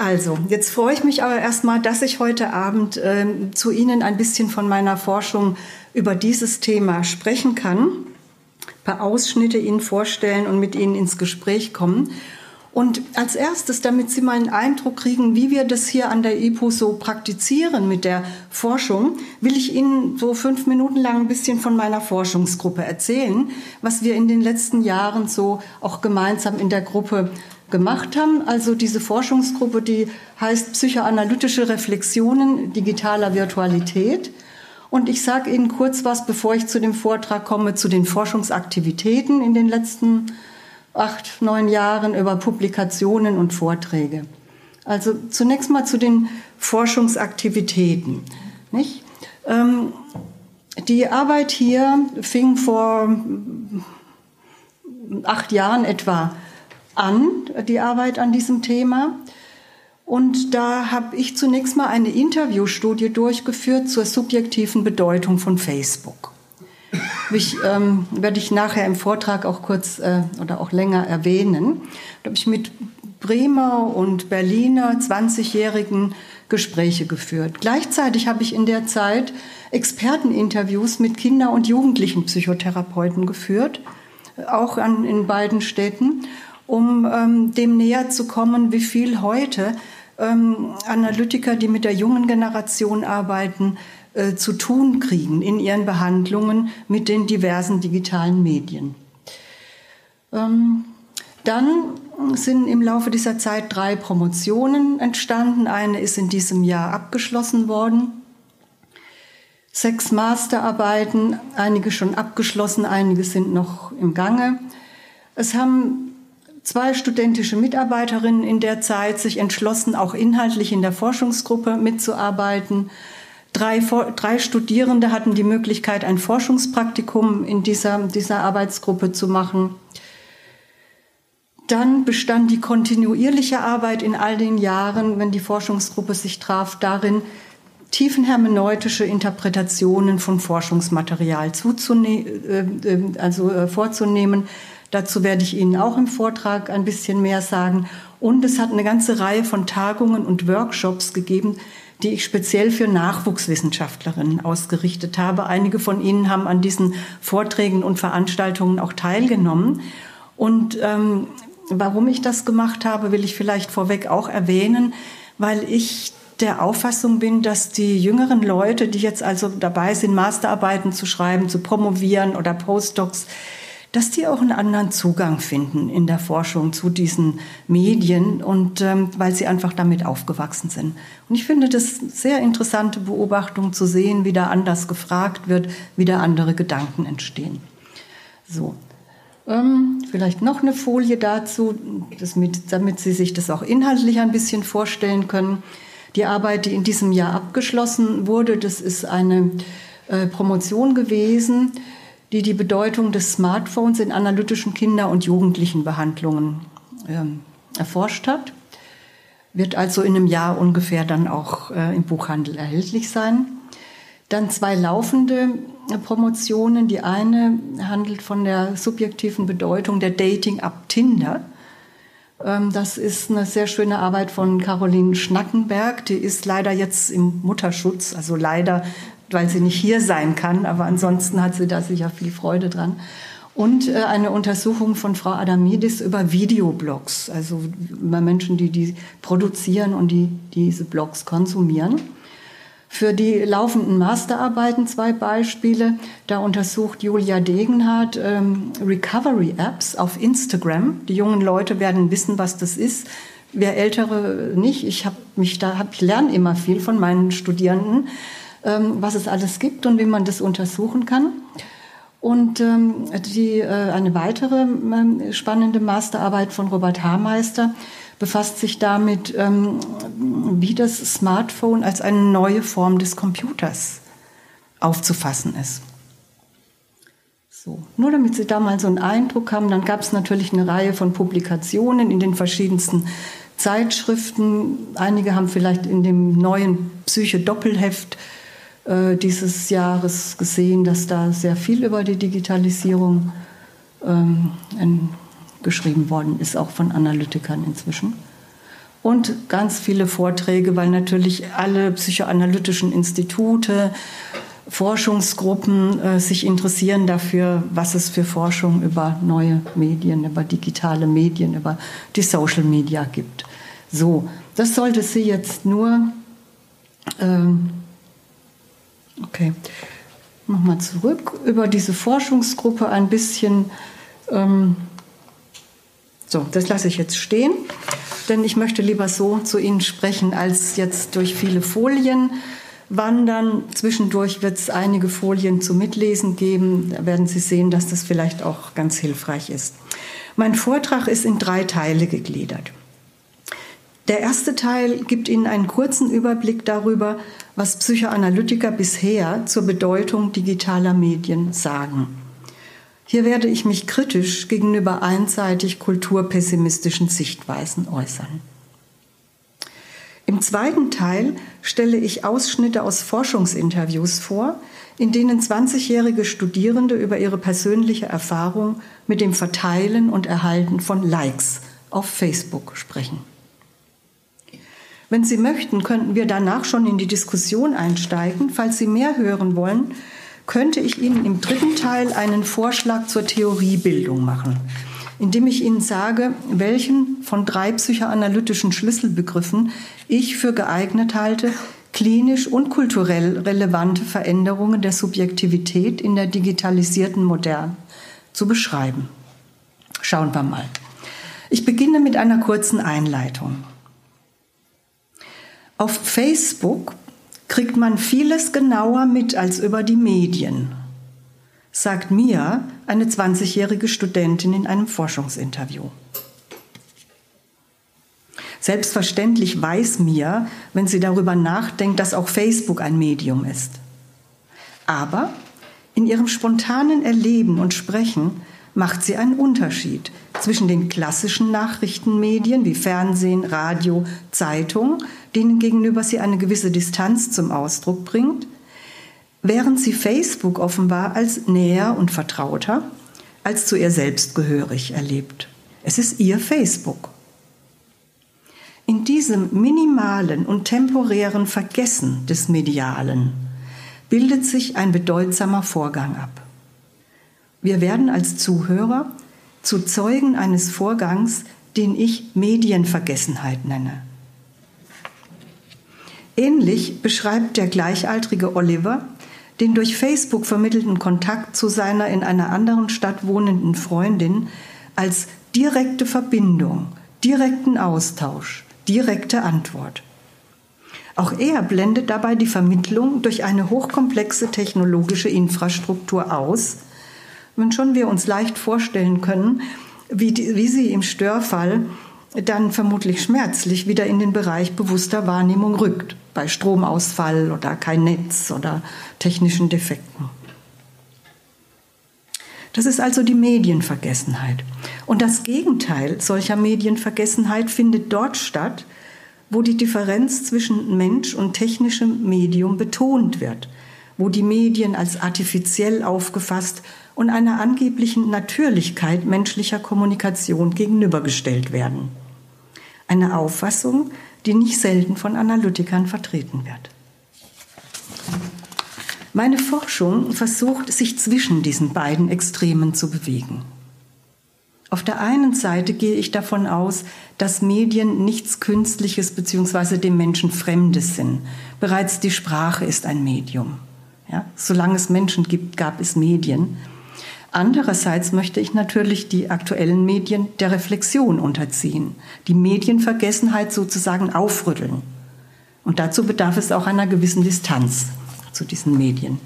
Also, jetzt freue ich mich aber erstmal, dass ich heute Abend äh, zu Ihnen ein bisschen von meiner Forschung über dieses Thema sprechen kann, ein paar Ausschnitte Ihnen vorstellen und mit Ihnen ins Gespräch kommen. Und als erstes, damit Sie mal einen Eindruck kriegen, wie wir das hier an der IPU so praktizieren mit der Forschung, will ich Ihnen so fünf Minuten lang ein bisschen von meiner Forschungsgruppe erzählen, was wir in den letzten Jahren so auch gemeinsam in der Gruppe gemacht haben. Also diese Forschungsgruppe, die heißt Psychoanalytische Reflexionen digitaler Virtualität. Und ich sage Ihnen kurz was, bevor ich zu dem Vortrag komme, zu den Forschungsaktivitäten in den letzten acht, neun Jahren über Publikationen und Vorträge. Also zunächst mal zu den Forschungsaktivitäten. Nicht? Ähm, die Arbeit hier fing vor acht Jahren etwa an, die Arbeit an diesem Thema. Und da habe ich zunächst mal eine Interviewstudie durchgeführt zur subjektiven Bedeutung von Facebook. Ich, ähm, werde ich nachher im Vortrag auch kurz äh, oder auch länger erwähnen. Da habe ich mit Bremer und Berliner 20-jährigen Gespräche geführt. Gleichzeitig habe ich in der Zeit Experteninterviews mit Kinder- und Jugendlichen Psychotherapeuten geführt, auch an, in beiden Städten, um ähm, dem näher zu kommen, wie viel heute ähm, Analytiker, die mit der jungen Generation arbeiten, äh, zu tun kriegen in ihren Behandlungen mit den diversen digitalen Medien. Ähm, dann sind im Laufe dieser Zeit drei Promotionen entstanden. Eine ist in diesem Jahr abgeschlossen worden. Sechs Masterarbeiten, einige schon abgeschlossen, einige sind noch im Gange. Es haben zwei studentische Mitarbeiterinnen in der Zeit sich entschlossen, auch inhaltlich in der Forschungsgruppe mitzuarbeiten. Drei, drei Studierende hatten die Möglichkeit, ein Forschungspraktikum in dieser, dieser Arbeitsgruppe zu machen. Dann bestand die kontinuierliche Arbeit in all den Jahren, wenn die Forschungsgruppe sich traf, darin, tiefenhermeneutische Interpretationen von Forschungsmaterial äh, äh, also, äh, vorzunehmen. Dazu werde ich Ihnen auch im Vortrag ein bisschen mehr sagen. Und es hat eine ganze Reihe von Tagungen und Workshops gegeben, die ich speziell für Nachwuchswissenschaftlerinnen ausgerichtet habe. Einige von Ihnen haben an diesen Vorträgen und Veranstaltungen auch teilgenommen. Und ähm, warum ich das gemacht habe, will ich vielleicht vorweg auch erwähnen, weil ich der Auffassung bin, dass die jüngeren Leute, die jetzt also dabei sind, Masterarbeiten zu schreiben, zu promovieren oder Postdocs, dass die auch einen anderen Zugang finden in der Forschung zu diesen Medien und ähm, weil sie einfach damit aufgewachsen sind. Und ich finde das sehr interessante Beobachtung zu sehen, wie da anders gefragt wird, wie da andere Gedanken entstehen. So. Ähm, vielleicht noch eine Folie dazu, mit, damit Sie sich das auch inhaltlich ein bisschen vorstellen können. Die Arbeit, die in diesem Jahr abgeschlossen wurde, das ist eine äh, Promotion gewesen die die Bedeutung des Smartphones in analytischen Kinder- und Jugendlichenbehandlungen ähm, erforscht hat. Wird also in einem Jahr ungefähr dann auch äh, im Buchhandel erhältlich sein. Dann zwei laufende Promotionen. Die eine handelt von der subjektiven Bedeutung der Dating-App Tinder. Ähm, das ist eine sehr schöne Arbeit von Caroline Schnackenberg. Die ist leider jetzt im Mutterschutz, also leider weil sie nicht hier sein kann, aber ansonsten hat sie da sicher viel Freude dran. Und äh, eine Untersuchung von Frau Adamidis über Videoblogs, also über Menschen, die die produzieren und die diese Blogs konsumieren. Für die laufenden Masterarbeiten zwei Beispiele. Da untersucht Julia Degenhardt ähm, Recovery-Apps auf Instagram. Die jungen Leute werden wissen, was das ist. Wer Ältere nicht. Ich habe mich da, hab, ich lerne immer viel von meinen Studierenden. Ähm, was es alles gibt und wie man das untersuchen kann. Und ähm, die, äh, eine weitere ähm, spannende Masterarbeit von Robert Haarmeister befasst sich damit, ähm, wie das Smartphone als eine neue Form des Computers aufzufassen ist. So, nur damit Sie da mal so einen Eindruck haben, dann gab es natürlich eine Reihe von Publikationen in den verschiedensten Zeitschriften. Einige haben vielleicht in dem neuen Psyche-Doppelheft äh, dieses Jahres gesehen, dass da sehr viel über die Digitalisierung ähm, geschrieben worden ist, auch von Analytikern inzwischen. und ganz viele Vorträge, weil natürlich alle psychoanalytischen Institute, Forschungsgruppen äh, sich interessieren dafür, was es für Forschung über neue Medien, über digitale Medien, über die Social Media gibt. So, das sollte Sie jetzt nur. Ähm, okay, nochmal zurück über diese Forschungsgruppe ein bisschen. Ähm, so, das lasse ich jetzt stehen, denn ich möchte lieber so zu Ihnen sprechen, als jetzt durch viele Folien wandern. Zwischendurch wird es einige Folien zum Mitlesen geben. Da werden Sie sehen, dass das vielleicht auch ganz hilfreich ist. Mein Vortrag ist in drei Teile gegliedert. Der erste Teil gibt Ihnen einen kurzen Überblick darüber, was Psychoanalytiker bisher zur Bedeutung digitaler Medien sagen. Hier werde ich mich kritisch gegenüber einseitig kulturpessimistischen Sichtweisen äußern. Im zweiten Teil stelle ich Ausschnitte aus Forschungsinterviews vor, in denen 20-jährige Studierende über ihre persönliche Erfahrung mit dem Verteilen und Erhalten von Likes auf Facebook sprechen. Wenn Sie möchten, könnten wir danach schon in die Diskussion einsteigen. Falls Sie mehr hören wollen, könnte ich Ihnen im dritten Teil einen Vorschlag zur Theoriebildung machen, indem ich Ihnen sage, welchen von drei psychoanalytischen Schlüsselbegriffen ich für geeignet halte, klinisch und kulturell relevante Veränderungen der Subjektivität in der digitalisierten Moderne zu beschreiben. Schauen wir mal. Ich beginne mit einer kurzen Einleitung. Auf Facebook kriegt man vieles genauer mit als über die Medien, sagt Mia, eine 20-jährige Studentin in einem Forschungsinterview. Selbstverständlich weiß Mia, wenn sie darüber nachdenkt, dass auch Facebook ein Medium ist. Aber in ihrem spontanen Erleben und Sprechen macht sie einen Unterschied zwischen den klassischen Nachrichtenmedien wie Fernsehen, Radio, Zeitung, denen gegenüber sie eine gewisse Distanz zum Ausdruck bringt, während sie Facebook offenbar als näher und vertrauter als zu ihr selbst gehörig erlebt. Es ist ihr Facebook. In diesem minimalen und temporären Vergessen des Medialen bildet sich ein bedeutsamer Vorgang ab. Wir werden als Zuhörer zu Zeugen eines Vorgangs, den ich Medienvergessenheit nenne. Ähnlich beschreibt der gleichaltrige Oliver den durch Facebook vermittelten Kontakt zu seiner in einer anderen Stadt wohnenden Freundin als direkte Verbindung, direkten Austausch, direkte Antwort. Auch er blendet dabei die Vermittlung durch eine hochkomplexe technologische Infrastruktur aus, wenn schon wir uns leicht vorstellen können, wie, die, wie sie im Störfall dann vermutlich schmerzlich wieder in den Bereich bewusster Wahrnehmung rückt, bei Stromausfall oder kein Netz oder technischen Defekten. Das ist also die Medienvergessenheit. Und das Gegenteil solcher Medienvergessenheit findet dort statt, wo die Differenz zwischen Mensch und technischem Medium betont wird, wo die Medien als artifiziell aufgefasst und einer angeblichen Natürlichkeit menschlicher Kommunikation gegenübergestellt werden. Eine Auffassung, die nicht selten von Analytikern vertreten wird. Meine Forschung versucht, sich zwischen diesen beiden Extremen zu bewegen. Auf der einen Seite gehe ich davon aus, dass Medien nichts Künstliches bzw. dem Menschen Fremdes sind. Bereits die Sprache ist ein Medium. Ja? Solange es Menschen gibt, gab es Medien. Andererseits möchte ich natürlich die aktuellen Medien der Reflexion unterziehen, die Medienvergessenheit sozusagen aufrütteln. Und dazu bedarf es auch einer gewissen Distanz zu diesen Medien.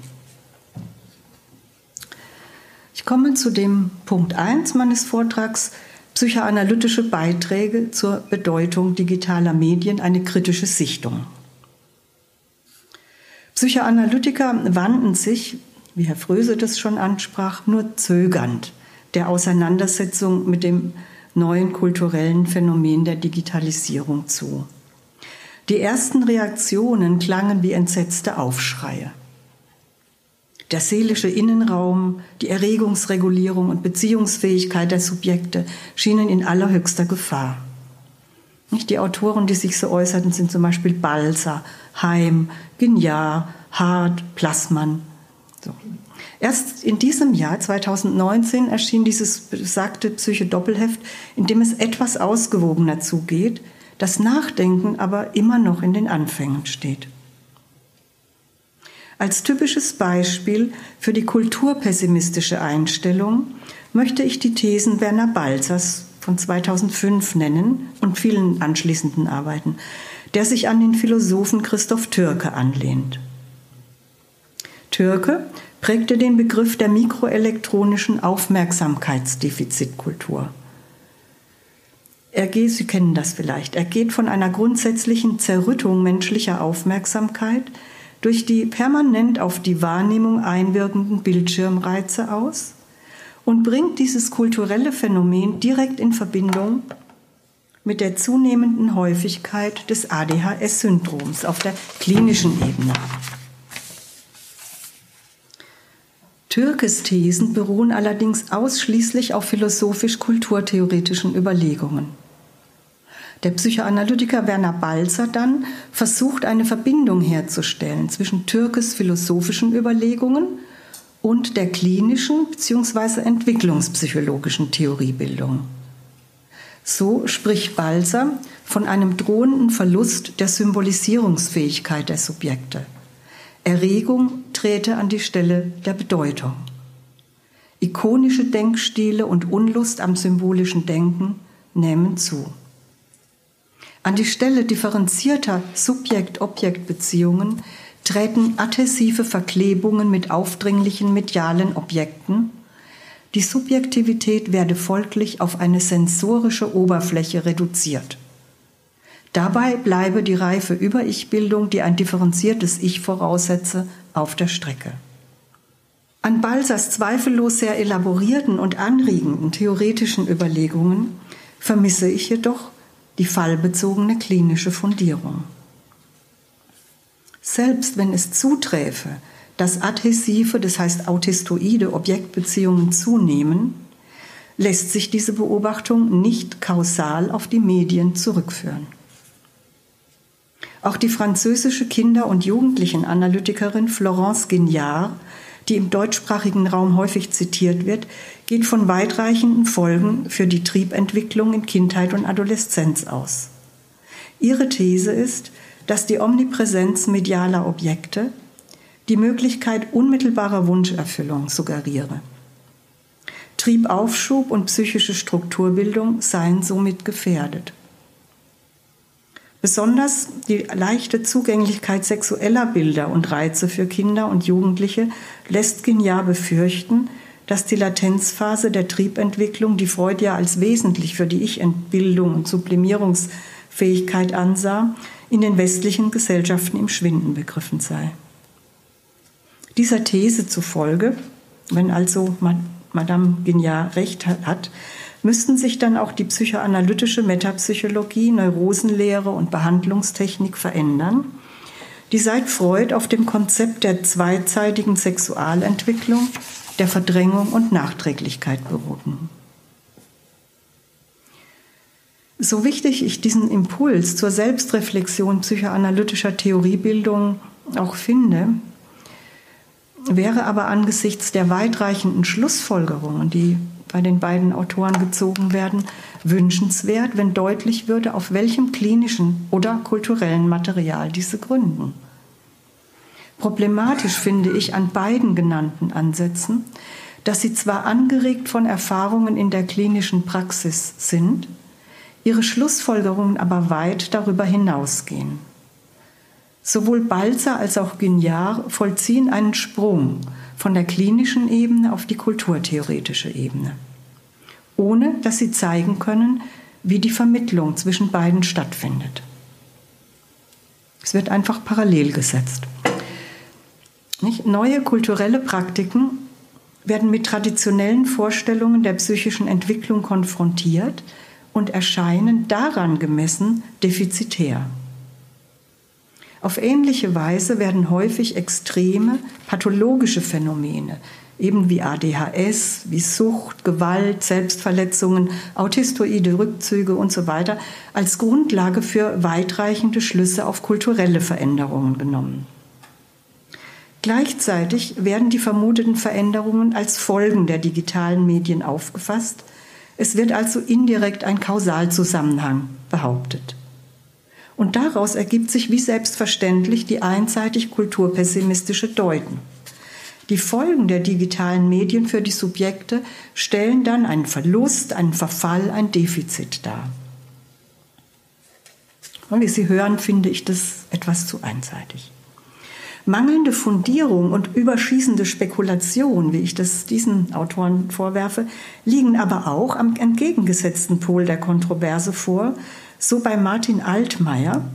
Ich komme zu dem Punkt 1 meines Vortrags, psychoanalytische Beiträge zur Bedeutung digitaler Medien, eine kritische Sichtung. Psychoanalytiker wandten sich wie Herr Fröse das schon ansprach, nur zögernd der Auseinandersetzung mit dem neuen kulturellen Phänomen der Digitalisierung zu. Die ersten Reaktionen klangen wie entsetzte Aufschreie. Der seelische Innenraum, die Erregungsregulierung und Beziehungsfähigkeit der Subjekte schienen in allerhöchster Gefahr. Die Autoren, die sich so äußerten, sind zum Beispiel Balzer, Heim, Gignard, Hart, Plassmann. So. Erst in diesem Jahr, 2019, erschien dieses besagte Psyche-Doppelheft, in dem es etwas ausgewogener zugeht, das Nachdenken aber immer noch in den Anfängen steht. Als typisches Beispiel für die kulturpessimistische Einstellung möchte ich die Thesen Werner Balzers von 2005 nennen und vielen anschließenden Arbeiten, der sich an den Philosophen Christoph Türke anlehnt. Türke prägte den Begriff der mikroelektronischen Aufmerksamkeitsdefizitkultur. Er geht, Sie kennen das vielleicht, er geht von einer grundsätzlichen Zerrüttung menschlicher Aufmerksamkeit durch die permanent auf die Wahrnehmung einwirkenden Bildschirmreize aus und bringt dieses kulturelle Phänomen direkt in Verbindung mit der zunehmenden Häufigkeit des ADHS-Syndroms auf der klinischen Ebene. Türkes Thesen beruhen allerdings ausschließlich auf philosophisch-kulturtheoretischen Überlegungen. Der Psychoanalytiker Werner Balzer dann versucht eine Verbindung herzustellen zwischen Türkes philosophischen Überlegungen und der klinischen bzw. entwicklungspsychologischen Theoriebildung. So spricht Balzer von einem drohenden Verlust der Symbolisierungsfähigkeit der Subjekte. Erregung trete an die Stelle der Bedeutung. Ikonische Denkstile und Unlust am symbolischen Denken nehmen zu. An die Stelle differenzierter Subjekt-Objekt-Beziehungen treten adhesive Verklebungen mit aufdringlichen medialen Objekten. Die Subjektivität werde folglich auf eine sensorische Oberfläche reduziert. Dabei bleibe die reife Über-Ich-Bildung, die ein differenziertes Ich voraussetze, auf der Strecke. An Balsers zweifellos sehr elaborierten und anregenden theoretischen Überlegungen vermisse ich jedoch die fallbezogene klinische Fundierung. Selbst wenn es zuträfe, dass adhesive, das heißt autistoide Objektbeziehungen zunehmen, lässt sich diese Beobachtung nicht kausal auf die Medien zurückführen. Auch die französische Kinder- und Jugendlichenanalytikerin Florence Guignard, die im deutschsprachigen Raum häufig zitiert wird, geht von weitreichenden Folgen für die Triebentwicklung in Kindheit und Adoleszenz aus. Ihre These ist, dass die Omnipräsenz medialer Objekte die Möglichkeit unmittelbarer Wunscherfüllung suggeriere. Triebaufschub und psychische Strukturbildung seien somit gefährdet. Besonders die leichte Zugänglichkeit sexueller Bilder und Reize für Kinder und Jugendliche lässt Gignard befürchten, dass die Latenzphase der Triebentwicklung, die Freud ja als wesentlich für die Ich-Entbildung und Sublimierungsfähigkeit ansah, in den westlichen Gesellschaften im Schwinden begriffen sei. Dieser These zufolge, wenn also Madame Guignard recht hat, müssten sich dann auch die psychoanalytische Metapsychologie, Neurosenlehre und Behandlungstechnik verändern, die seit Freud auf dem Konzept der zweizeitigen Sexualentwicklung der Verdrängung und Nachträglichkeit beruhten. So wichtig ich diesen Impuls zur Selbstreflexion psychoanalytischer Theoriebildung auch finde, wäre aber angesichts der weitreichenden Schlussfolgerungen, die bei den beiden Autoren gezogen werden, wünschenswert, wenn deutlich würde, auf welchem klinischen oder kulturellen Material diese gründen. Problematisch finde ich an beiden genannten Ansätzen, dass sie zwar angeregt von Erfahrungen in der klinischen Praxis sind, ihre Schlussfolgerungen aber weit darüber hinausgehen. Sowohl Balzer als auch Guignard vollziehen einen Sprung von der klinischen Ebene auf die kulturtheoretische Ebene, ohne dass sie zeigen können, wie die Vermittlung zwischen beiden stattfindet. Es wird einfach parallel gesetzt. Nicht? Neue kulturelle Praktiken werden mit traditionellen Vorstellungen der psychischen Entwicklung konfrontiert und erscheinen daran gemessen defizitär. Auf ähnliche Weise werden häufig extreme pathologische Phänomene eben wie ADHS, wie Sucht, Gewalt, Selbstverletzungen, autistoide Rückzüge und so weiter, als Grundlage für weitreichende Schlüsse auf kulturelle Veränderungen genommen. Gleichzeitig werden die vermuteten Veränderungen als Folgen der digitalen Medien aufgefasst. Es wird also indirekt ein Kausalzusammenhang behauptet. Und daraus ergibt sich wie selbstverständlich die einseitig kulturpessimistische Deuten. Die Folgen der digitalen Medien für die Subjekte stellen dann einen Verlust, einen Verfall, ein Defizit dar. Und wie Sie hören, finde ich das etwas zu einseitig. Mangelnde Fundierung und überschießende Spekulation, wie ich das diesen Autoren vorwerfe, liegen aber auch am entgegengesetzten Pol der Kontroverse vor, so bei Martin Altmaier,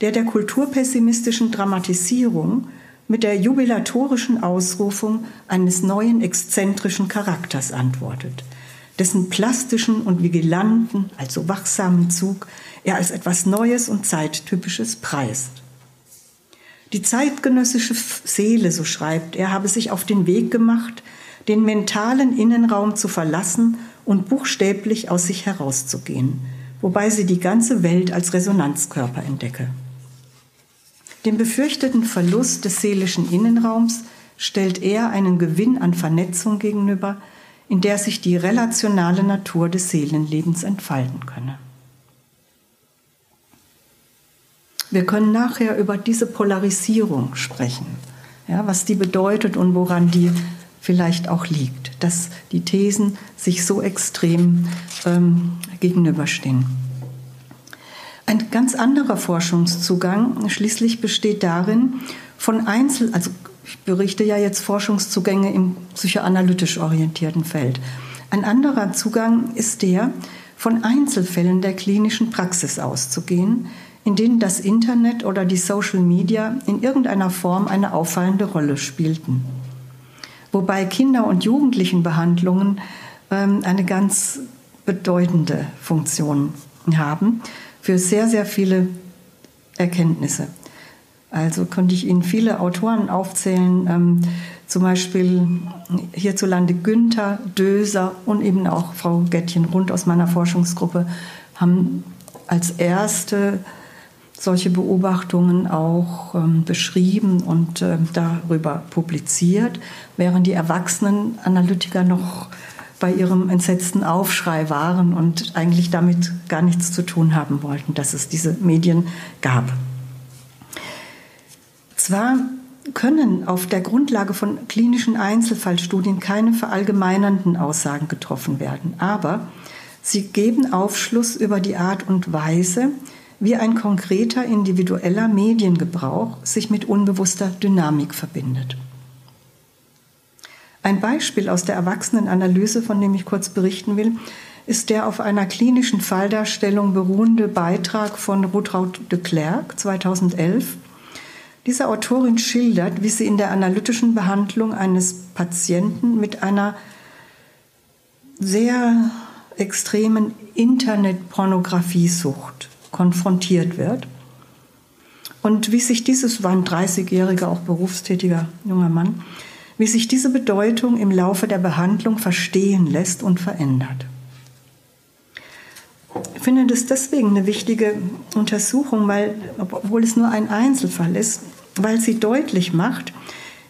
der der kulturpessimistischen Dramatisierung mit der jubilatorischen Ausrufung eines neuen exzentrischen Charakters antwortet, dessen plastischen und vigilanten, also wachsamen Zug er als etwas Neues und Zeittypisches preist. Die zeitgenössische Seele, so schreibt er, habe sich auf den Weg gemacht, den mentalen Innenraum zu verlassen und buchstäblich aus sich herauszugehen, wobei sie die ganze Welt als Resonanzkörper entdecke. Dem befürchteten Verlust des seelischen Innenraums stellt er einen Gewinn an Vernetzung gegenüber, in der sich die relationale Natur des Seelenlebens entfalten könne. Wir können nachher über diese Polarisierung sprechen, ja, was die bedeutet und woran die vielleicht auch liegt, dass die Thesen sich so extrem ähm, gegenüberstehen. Ein ganz anderer Forschungszugang schließlich besteht darin, von Einzel, also ich berichte ja jetzt Forschungszugänge im psychoanalytisch orientierten Feld. Ein anderer Zugang ist der, von Einzelfällen der klinischen Praxis auszugehen, in denen das Internet oder die Social Media in irgendeiner Form eine auffallende Rolle spielten. Wobei Kinder- und Jugendlichenbehandlungen ähm, eine ganz bedeutende Funktion haben für sehr, sehr viele Erkenntnisse. Also konnte ich Ihnen viele Autoren aufzählen, ähm, zum Beispiel hierzulande Günther, Döser und eben auch Frau Gettchen Rund aus meiner Forschungsgruppe haben als erste solche Beobachtungen auch ähm, beschrieben und äh, darüber publiziert, während die erwachsenen Analytiker noch bei ihrem entsetzten Aufschrei waren und eigentlich damit gar nichts zu tun haben wollten, dass es diese Medien gab. Zwar können auf der Grundlage von klinischen Einzelfallstudien keine verallgemeinernden Aussagen getroffen werden, aber sie geben Aufschluss über die Art und Weise, wie ein konkreter individueller Mediengebrauch sich mit unbewusster Dynamik verbindet. Ein Beispiel aus der Erwachsenenanalyse, von dem ich kurz berichten will, ist der auf einer klinischen Falldarstellung beruhende Beitrag von Rutraud de Klerk 2011. Diese Autorin schildert, wie sie in der analytischen Behandlung eines Patienten mit einer sehr extremen Internetpornografiesucht konfrontiert wird. Und wie sich dieses, war ein 30-jähriger, auch berufstätiger junger Mann, wie sich diese Bedeutung im Laufe der Behandlung verstehen lässt und verändert. Ich finde das deswegen eine wichtige Untersuchung, weil, obwohl es nur ein Einzelfall ist, weil sie deutlich macht,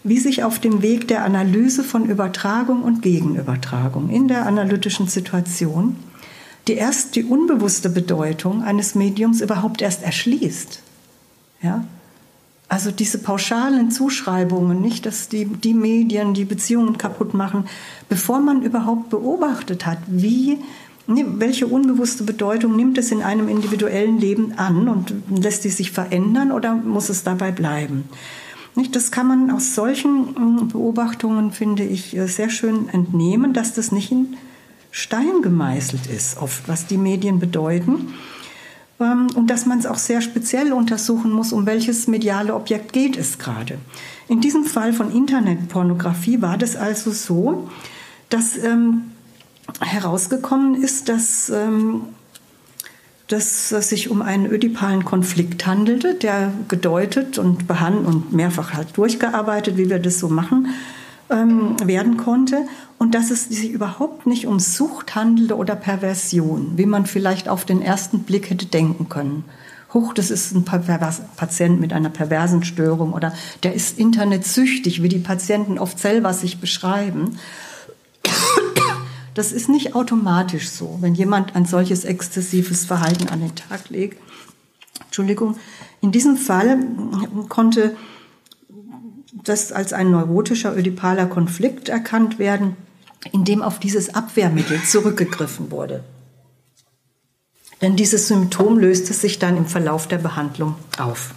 wie sich auf dem Weg der Analyse von Übertragung und Gegenübertragung in der analytischen Situation die erst die unbewusste Bedeutung eines Mediums überhaupt erst erschließt. Ja? Also diese pauschalen Zuschreibungen, nicht, dass die, die Medien die Beziehungen kaputt machen, bevor man überhaupt beobachtet hat, wie, ne, welche unbewusste Bedeutung nimmt es in einem individuellen Leben an und lässt die sich verändern oder muss es dabei bleiben? Nicht, das kann man aus solchen hm, Beobachtungen, finde ich, äh, sehr schön entnehmen, dass das nicht in Stein gemeißelt ist, oft, was die Medien bedeuten ähm, und dass man es auch sehr speziell untersuchen muss, um welches mediale Objekt geht es gerade. In diesem Fall von Internetpornografie war das also so, dass ähm, herausgekommen ist, dass, ähm, dass es sich um einen ödipalen Konflikt handelte, der gedeutet und behandelt und mehrfach halt durchgearbeitet, wie wir das so machen, ähm, werden konnte und dass es sich überhaupt nicht um Sucht handelte oder Perversion, wie man vielleicht auf den ersten Blick hätte denken können. Huch, das ist ein Patient mit einer perversen Störung oder der ist internetsüchtig, wie die Patienten oft selber sich beschreiben. Das ist nicht automatisch so, wenn jemand ein solches exzessives Verhalten an den Tag legt. Entschuldigung. In diesem Fall konnte das als ein neurotischer ödipaler Konflikt erkannt werden, in dem auf dieses Abwehrmittel zurückgegriffen wurde. Denn dieses Symptom löste sich dann im Verlauf der Behandlung auf.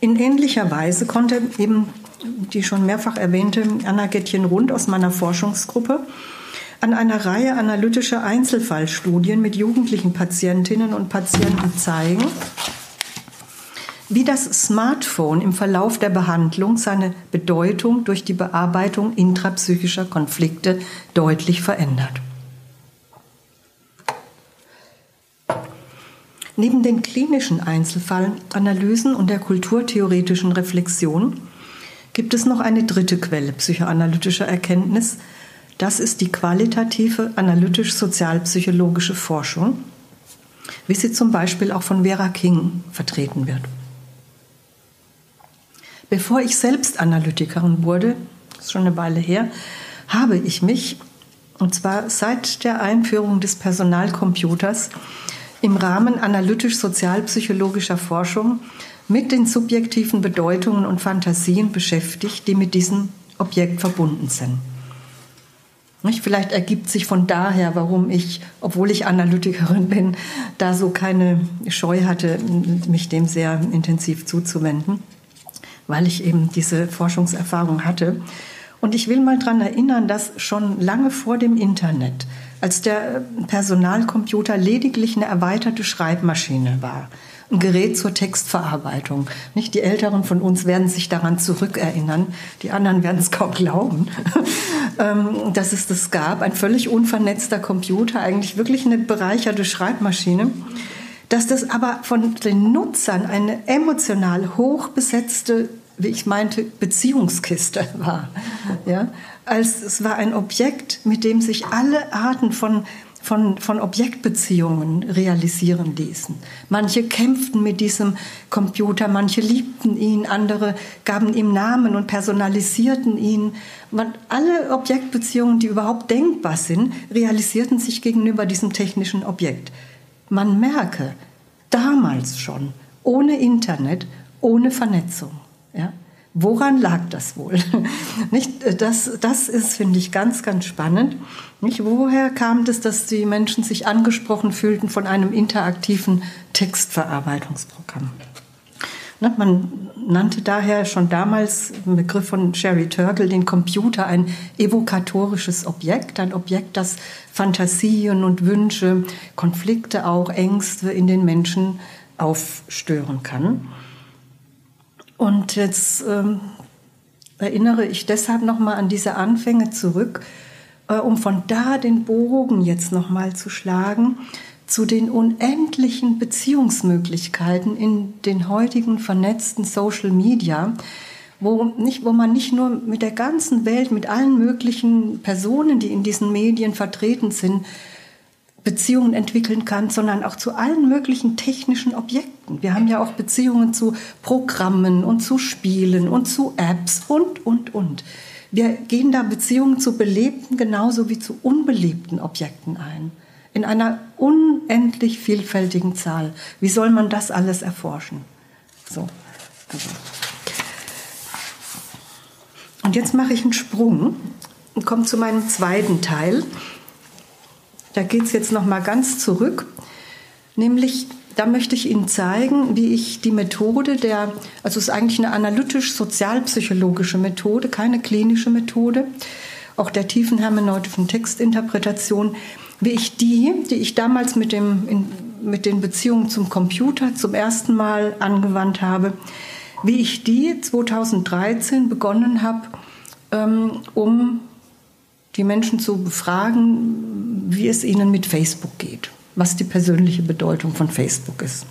In ähnlicher Weise konnte eben die schon mehrfach erwähnte Anna Gettchen Rund aus meiner Forschungsgruppe an einer Reihe analytischer Einzelfallstudien mit jugendlichen Patientinnen und Patienten zeigen, wie das Smartphone im Verlauf der Behandlung seine Bedeutung durch die Bearbeitung intrapsychischer Konflikte deutlich verändert. Neben den klinischen Einzelfallanalysen und der kulturtheoretischen Reflexion gibt es noch eine dritte Quelle psychoanalytischer Erkenntnis. Das ist die qualitative analytisch-sozialpsychologische Forschung, wie sie zum Beispiel auch von Vera King vertreten wird. Bevor ich selbst Analytikerin wurde, ist schon eine Weile her, habe ich mich, und zwar seit der Einführung des Personalcomputers, im Rahmen analytisch-sozialpsychologischer Forschung mit den subjektiven Bedeutungen und Fantasien beschäftigt, die mit diesem Objekt verbunden sind. Vielleicht ergibt sich von daher, warum ich, obwohl ich Analytikerin bin, da so keine Scheu hatte, mich dem sehr intensiv zuzuwenden, weil ich eben diese Forschungserfahrung hatte. Und ich will mal daran erinnern, dass schon lange vor dem Internet als der Personalcomputer lediglich eine erweiterte Schreibmaschine war. Ein Gerät zur Textverarbeitung. Nicht die Älteren von uns werden sich daran zurückerinnern, die anderen werden es kaum glauben, ähm, dass es das gab. Ein völlig unvernetzter Computer, eigentlich wirklich eine bereicherte Schreibmaschine. Dass das aber von den Nutzern eine emotional hochbesetzte wie ich meinte, Beziehungskiste war. Ja? Als es war ein Objekt, mit dem sich alle Arten von, von, von Objektbeziehungen realisieren ließen. Manche kämpften mit diesem Computer, manche liebten ihn, andere gaben ihm Namen und personalisierten ihn. Man, alle Objektbeziehungen, die überhaupt denkbar sind, realisierten sich gegenüber diesem technischen Objekt. Man merke, damals schon, ohne Internet, ohne Vernetzung. Ja? Woran lag das wohl? Nicht, das, das ist, finde ich, ganz, ganz spannend. Nicht, woher kam das, dass die Menschen sich angesprochen fühlten von einem interaktiven Textverarbeitungsprogramm? Man nannte daher schon damals im Begriff von Sherry Turkle den Computer ein evokatorisches Objekt, ein Objekt, das Fantasien und Wünsche, Konflikte auch, Ängste in den Menschen aufstören kann. Und jetzt ähm, erinnere ich deshalb nochmal an diese Anfänge zurück, äh, um von da den Bogen jetzt nochmal zu schlagen zu den unendlichen Beziehungsmöglichkeiten in den heutigen vernetzten Social Media, wo, nicht, wo man nicht nur mit der ganzen Welt, mit allen möglichen Personen, die in diesen Medien vertreten sind, Beziehungen entwickeln kann, sondern auch zu allen möglichen technischen Objekten. Wir haben ja auch Beziehungen zu Programmen und zu Spielen und zu Apps und, und, und. Wir gehen da Beziehungen zu belebten genauso wie zu unbelebten Objekten ein. In einer unendlich vielfältigen Zahl. Wie soll man das alles erforschen? So. Also. Und jetzt mache ich einen Sprung und komme zu meinem zweiten Teil. Da geht es jetzt noch mal ganz zurück, nämlich da möchte ich Ihnen zeigen, wie ich die Methode der, also es ist eigentlich eine analytisch-sozialpsychologische Methode, keine klinische Methode, auch der tiefen hermeneutischen Textinterpretation, wie ich die, die ich damals mit, dem, in, mit den Beziehungen zum Computer zum ersten Mal angewandt habe, wie ich die 2013 begonnen habe, ähm, um die Menschen zu befragen, wie es ihnen mit Facebook geht, was die persönliche Bedeutung von Facebook ist.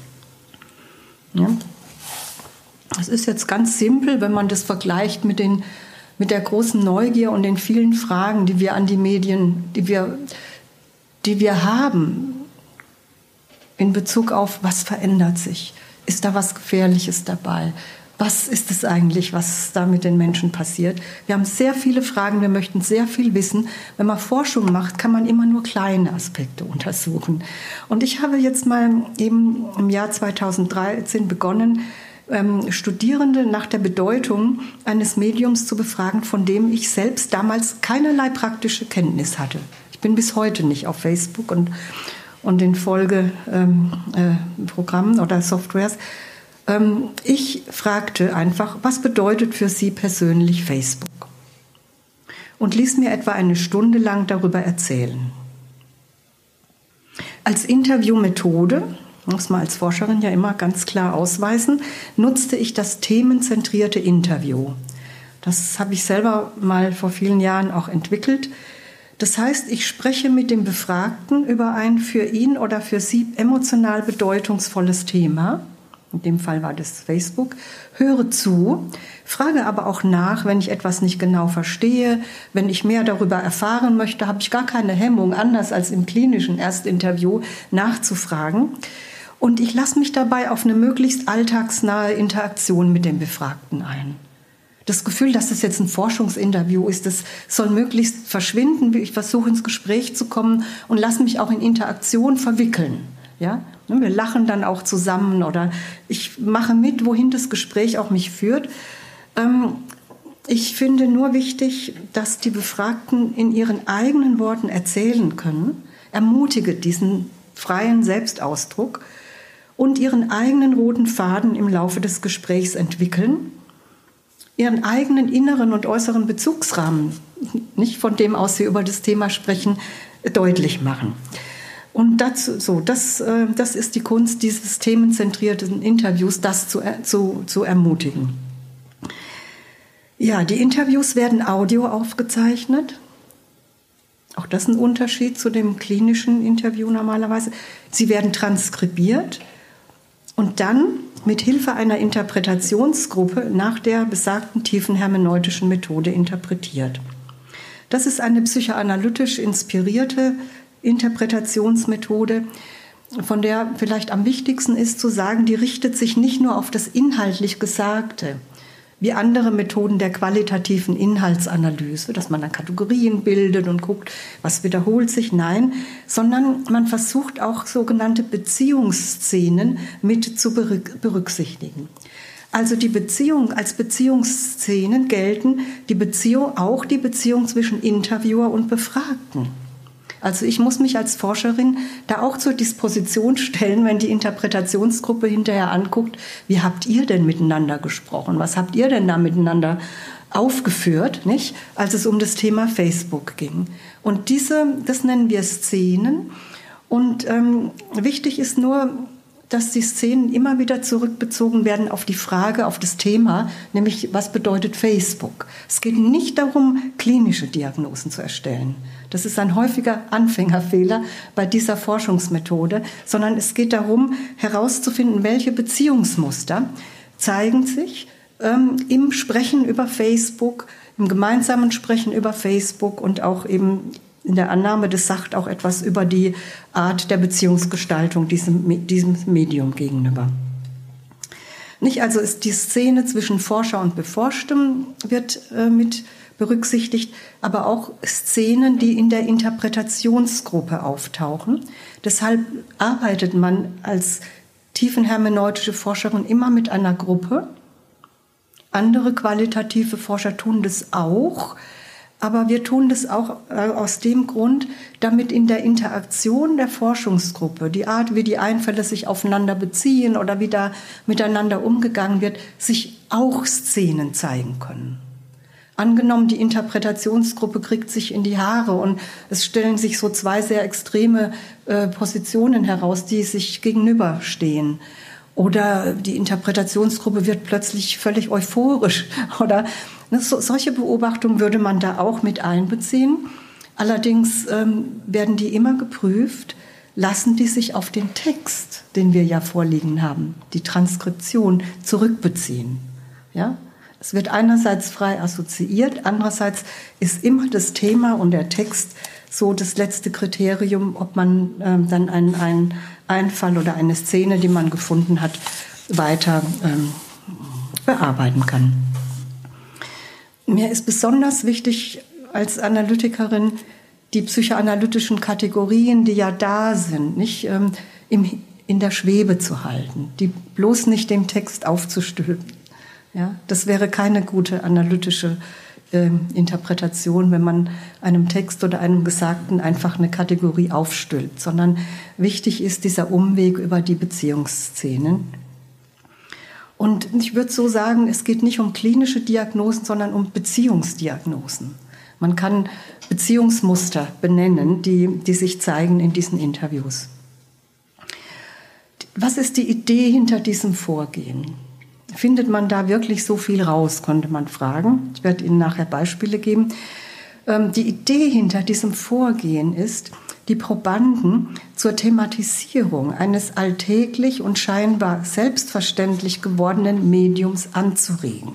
Ja? Das ist jetzt ganz simpel, wenn man das vergleicht mit den, mit der großen Neugier und den vielen Fragen, die wir an die Medien, die wir, die wir haben, in Bezug auf, was verändert sich? Ist da was Gefährliches dabei? Was ist es eigentlich, was da mit den Menschen passiert? Wir haben sehr viele Fragen, wir möchten sehr viel wissen. Wenn man Forschung macht, kann man immer nur kleine Aspekte untersuchen. Und ich habe jetzt mal eben im Jahr 2013 begonnen, ähm, Studierende nach der Bedeutung eines Mediums zu befragen, von dem ich selbst damals keinerlei praktische Kenntnis hatte. Bin bis heute nicht auf Facebook und, und in Folgeprogrammen ähm, äh, oder Softwares. Ähm, ich fragte einfach, was bedeutet für Sie persönlich Facebook? Und ließ mir etwa eine Stunde lang darüber erzählen. Als Interviewmethode muss man als Forscherin ja immer ganz klar ausweisen, nutzte ich das themenzentrierte Interview. Das habe ich selber mal vor vielen Jahren auch entwickelt. Das heißt, ich spreche mit dem Befragten über ein für ihn oder für sie emotional bedeutungsvolles Thema. In dem Fall war das Facebook. Höre zu, frage aber auch nach, wenn ich etwas nicht genau verstehe. Wenn ich mehr darüber erfahren möchte, habe ich gar keine Hemmung, anders als im klinischen Erstinterview nachzufragen. Und ich lasse mich dabei auf eine möglichst alltagsnahe Interaktion mit dem Befragten ein. Das Gefühl, dass es jetzt ein Forschungsinterview ist, das soll möglichst verschwinden. Ich versuche ins Gespräch zu kommen und lasse mich auch in Interaktion verwickeln. Ja? Wir lachen dann auch zusammen oder ich mache mit, wohin das Gespräch auch mich führt. Ähm, ich finde nur wichtig, dass die Befragten in ihren eigenen Worten erzählen können. Ermutige diesen freien Selbstausdruck und ihren eigenen roten Faden im Laufe des Gesprächs entwickeln, ihren eigenen inneren und äußeren Bezugsrahmen, nicht von dem aus sie über das Thema sprechen, deutlich machen. Und dazu, so, das, äh, das ist die Kunst dieses themenzentrierten Interviews, das zu, zu, zu ermutigen. Ja, die Interviews werden audio aufgezeichnet. Auch das ist ein Unterschied zu dem klinischen Interview normalerweise. Sie werden transkribiert und dann mit Hilfe einer Interpretationsgruppe nach der besagten tiefen hermeneutischen Methode interpretiert. Das ist eine psychoanalytisch inspirierte Interpretationsmethode, von der vielleicht am wichtigsten ist zu sagen, die richtet sich nicht nur auf das inhaltlich Gesagte, wie andere Methoden der qualitativen Inhaltsanalyse, dass man dann Kategorien bildet und guckt, was wiederholt sich. Nein, sondern man versucht auch sogenannte Beziehungsszenen mit zu berücksichtigen. Also die Beziehung als Beziehungsszenen gelten die Beziehung auch die Beziehung zwischen Interviewer und Befragten. Also ich muss mich als Forscherin da auch zur Disposition stellen, wenn die Interpretationsgruppe hinterher anguckt, wie habt ihr denn miteinander gesprochen? Was habt ihr denn da miteinander aufgeführt, nicht? Als es um das Thema Facebook ging. Und diese, das nennen wir Szenen. Und ähm, wichtig ist nur, dass die Szenen immer wieder zurückbezogen werden auf die Frage, auf das Thema, nämlich was bedeutet Facebook. Es geht nicht darum, klinische Diagnosen zu erstellen. Das ist ein häufiger Anfängerfehler bei dieser Forschungsmethode, sondern es geht darum, herauszufinden, welche Beziehungsmuster zeigen sich ähm, im Sprechen über Facebook, im gemeinsamen Sprechen über Facebook und auch eben in der Annahme, das sagt auch etwas über die Art der Beziehungsgestaltung diesem, diesem Medium gegenüber. Nicht also ist die Szene zwischen Forscher und Beforschtem wird äh, mit berücksichtigt, aber auch Szenen, die in der Interpretationsgruppe auftauchen. Deshalb arbeitet man als tiefenhermeneutische Forscherin immer mit einer Gruppe. Andere qualitative Forscher tun das auch, aber wir tun das auch äh, aus dem Grund, damit in der Interaktion der Forschungsgruppe, die Art, wie die Einfälle sich aufeinander beziehen oder wie da miteinander umgegangen wird, sich auch Szenen zeigen können. Angenommen, die Interpretationsgruppe kriegt sich in die Haare und es stellen sich so zwei sehr extreme äh, Positionen heraus, die sich gegenüberstehen. Oder die Interpretationsgruppe wird plötzlich völlig euphorisch. Oder ne, so, solche Beobachtungen würde man da auch mit einbeziehen. Allerdings ähm, werden die immer geprüft, lassen die sich auf den Text, den wir ja vorliegen haben, die Transkription, zurückbeziehen. Ja? Es wird einerseits frei assoziiert, andererseits ist immer das Thema und der Text so das letzte Kriterium, ob man ähm, dann einen, einen Einfall oder eine Szene, die man gefunden hat, weiter ähm, bearbeiten kann. Mir ist besonders wichtig als Analytikerin die psychoanalytischen Kategorien, die ja da sind, nicht ähm, im, in der Schwebe zu halten, die bloß nicht dem Text aufzustülpen. Ja, das wäre keine gute analytische äh, Interpretation, wenn man einem Text oder einem Gesagten einfach eine Kategorie aufstülpt, sondern wichtig ist dieser Umweg über die Beziehungsszenen. Und ich würde so sagen, es geht nicht um klinische Diagnosen, sondern um Beziehungsdiagnosen. Man kann Beziehungsmuster benennen, die, die sich zeigen in diesen Interviews. Was ist die Idee hinter diesem Vorgehen? Findet man da wirklich so viel raus, konnte man fragen. Ich werde Ihnen nachher Beispiele geben. Ähm, die Idee hinter diesem Vorgehen ist, die Probanden zur Thematisierung eines alltäglich und scheinbar selbstverständlich gewordenen Mediums anzuregen.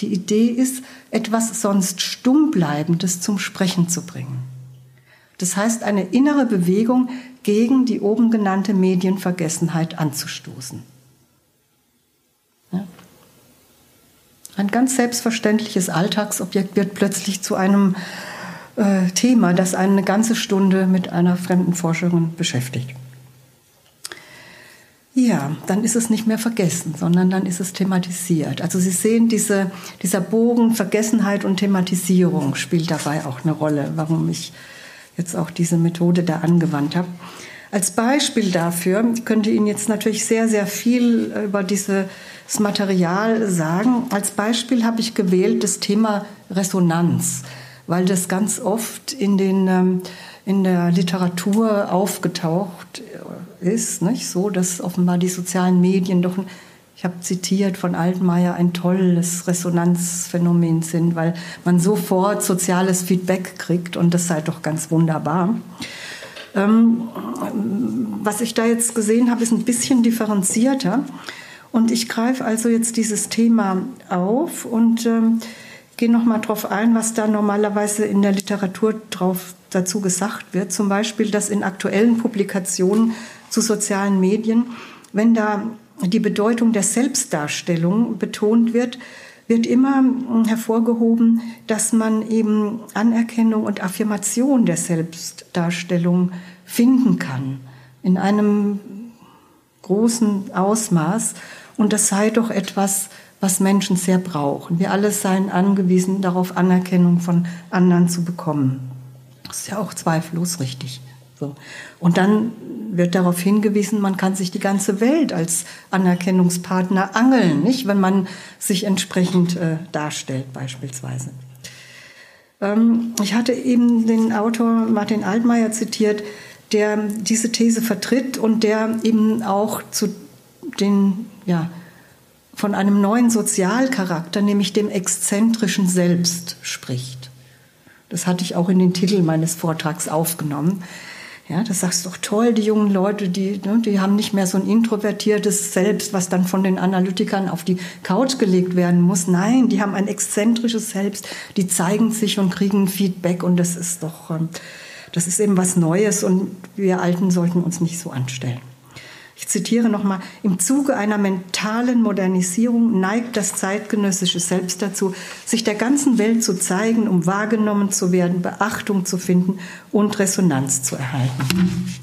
Die Idee ist, etwas sonst Stummbleibendes zum Sprechen zu bringen. Das heißt, eine innere Bewegung gegen die oben genannte Medienvergessenheit anzustoßen. Ein ganz selbstverständliches Alltagsobjekt wird plötzlich zu einem äh, Thema, das eine ganze Stunde mit einer fremden Forscherin beschäftigt. Ja, dann ist es nicht mehr vergessen, sondern dann ist es thematisiert. Also Sie sehen, diese, dieser Bogen Vergessenheit und Thematisierung spielt dabei auch eine Rolle, warum ich jetzt auch diese Methode da angewandt habe. Als Beispiel dafür könnte Ihnen jetzt natürlich sehr, sehr viel über diese das Material sagen. Als Beispiel habe ich gewählt das Thema Resonanz, weil das ganz oft in, den, ähm, in der Literatur aufgetaucht ist. Nicht? So, dass offenbar die sozialen Medien doch, ich habe zitiert von Altmaier, ein tolles Resonanzphänomen sind, weil man sofort soziales Feedback kriegt und das sei doch ganz wunderbar. Ähm, was ich da jetzt gesehen habe, ist ein bisschen differenzierter. Und ich greife also jetzt dieses Thema auf und ähm, gehe nochmal darauf ein, was da normalerweise in der Literatur drauf, dazu gesagt wird. Zum Beispiel, dass in aktuellen Publikationen zu sozialen Medien, wenn da die Bedeutung der Selbstdarstellung betont wird, wird immer hm, hervorgehoben, dass man eben Anerkennung und Affirmation der Selbstdarstellung finden kann in einem großen Ausmaß und das sei doch etwas, was Menschen sehr brauchen. Wir alle seien angewiesen, darauf Anerkennung von anderen zu bekommen. Das ist ja auch zweifellos richtig. So. Und dann wird darauf hingewiesen, man kann sich die ganze Welt als Anerkennungspartner angeln, nicht, wenn man sich entsprechend äh, darstellt beispielsweise. Ähm, ich hatte eben den Autor Martin Altmaier zitiert, der diese These vertritt und der eben auch zu den ja, von einem neuen Sozialcharakter, nämlich dem exzentrischen Selbst spricht. Das hatte ich auch in den Titel meines Vortrags aufgenommen. Ja, das sagst doch toll, die jungen Leute, die, ne, die haben nicht mehr so ein introvertiertes Selbst, was dann von den Analytikern auf die Couch gelegt werden muss. Nein, die haben ein exzentrisches Selbst, die zeigen sich und kriegen Feedback und das ist doch, ähm, das ist eben was Neues und wir Alten sollten uns nicht so anstellen. Zitiere nochmal, im Zuge einer mentalen Modernisierung neigt das zeitgenössische Selbst dazu, sich der ganzen Welt zu zeigen, um wahrgenommen zu werden, Beachtung zu finden und Resonanz zu erhalten.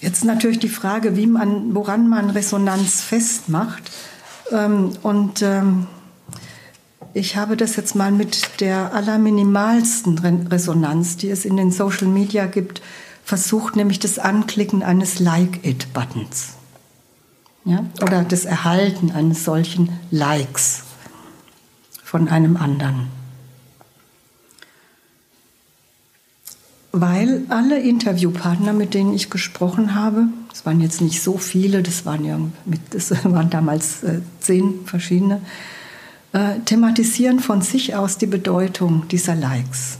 Jetzt natürlich die Frage, wie man, woran man Resonanz festmacht. Ähm, und ähm, ich habe das jetzt mal mit der allerminimalsten Resonanz, die es in den Social Media gibt, versucht, nämlich das Anklicken eines Like-It-Buttons. Ja? Oder das Erhalten eines solchen Likes von einem anderen. Weil alle Interviewpartner, mit denen ich gesprochen habe, das waren jetzt nicht so viele, das waren ja mit, das waren damals äh, zehn verschiedene, äh, thematisieren von sich aus die Bedeutung dieser Likes.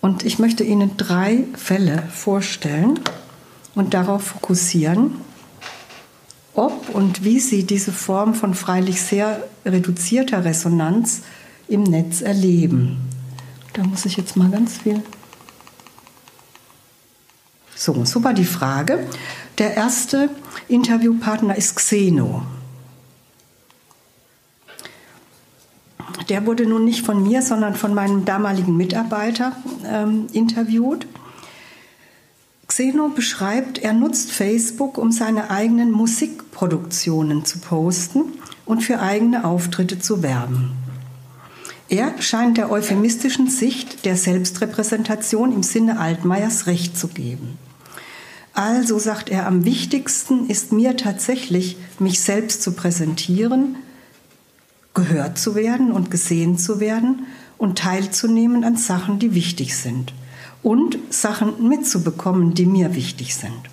Und ich möchte Ihnen drei Fälle vorstellen und darauf fokussieren. ob und wie sie diese Form von freilich sehr reduzierter Resonanz im Netz erleben. Da muss ich jetzt mal ganz viel. So, war die Frage. Der erste Interviewpartner ist Xeno. Der wurde nun nicht von mir, sondern von meinem damaligen Mitarbeiter ähm, interviewt. Xeno beschreibt, er nutzt Facebook, um seine eigenen Musikproduktionen zu posten und für eigene Auftritte zu werben. Er scheint der euphemistischen Sicht der Selbstrepräsentation im Sinne Altmaiers Recht zu geben. Also sagt er, am wichtigsten ist mir tatsächlich, mich selbst zu präsentieren, gehört zu werden und gesehen zu werden und teilzunehmen an Sachen, die wichtig sind und Sachen mitzubekommen, die mir wichtig sind.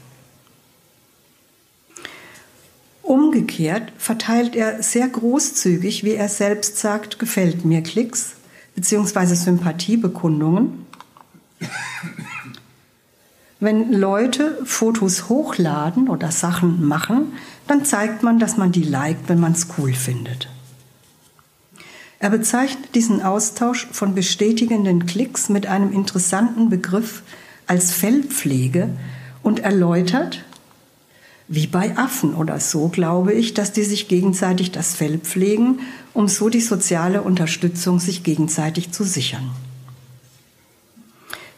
Umgekehrt verteilt er sehr großzügig, wie er selbst sagt, gefällt mir Klicks bzw. Sympathiebekundungen. Wenn Leute Fotos hochladen oder Sachen machen, dann zeigt man, dass man die liked, wenn man es cool findet. Er bezeichnet diesen Austausch von bestätigenden Klicks mit einem interessanten Begriff als Fellpflege und erläutert, wie bei Affen oder so, glaube ich, dass die sich gegenseitig das Fell pflegen, um so die soziale Unterstützung sich gegenseitig zu sichern.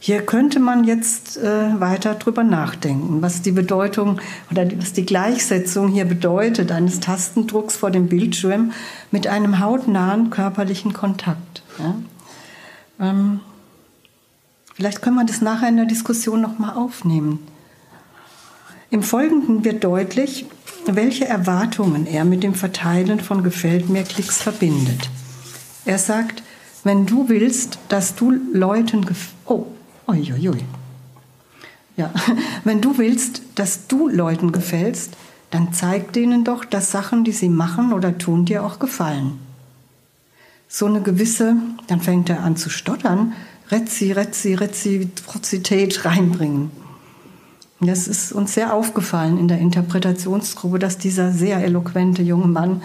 Hier könnte man jetzt äh, weiter drüber nachdenken, was die Bedeutung oder was die Gleichsetzung hier bedeutet eines Tastendrucks vor dem Bildschirm mit einem hautnahen körperlichen Kontakt. Ja? Ähm, vielleicht können wir das nachher in der Diskussion noch mal aufnehmen. Im Folgenden wird deutlich, welche Erwartungen er mit dem Verteilen von Gefällt mir Klicks verbindet. Er sagt, wenn du willst, dass du Leuten oh, Uiuiui. Ja, wenn du willst, dass du Leuten gefällst, dann zeig denen doch, dass Sachen, die sie machen oder tun, dir auch gefallen. So eine gewisse, dann fängt er an zu stottern, Rezzi, Rezzi, Reziprozität reinbringen. Das ist uns sehr aufgefallen in der Interpretationsgruppe, dass dieser sehr eloquente junge Mann,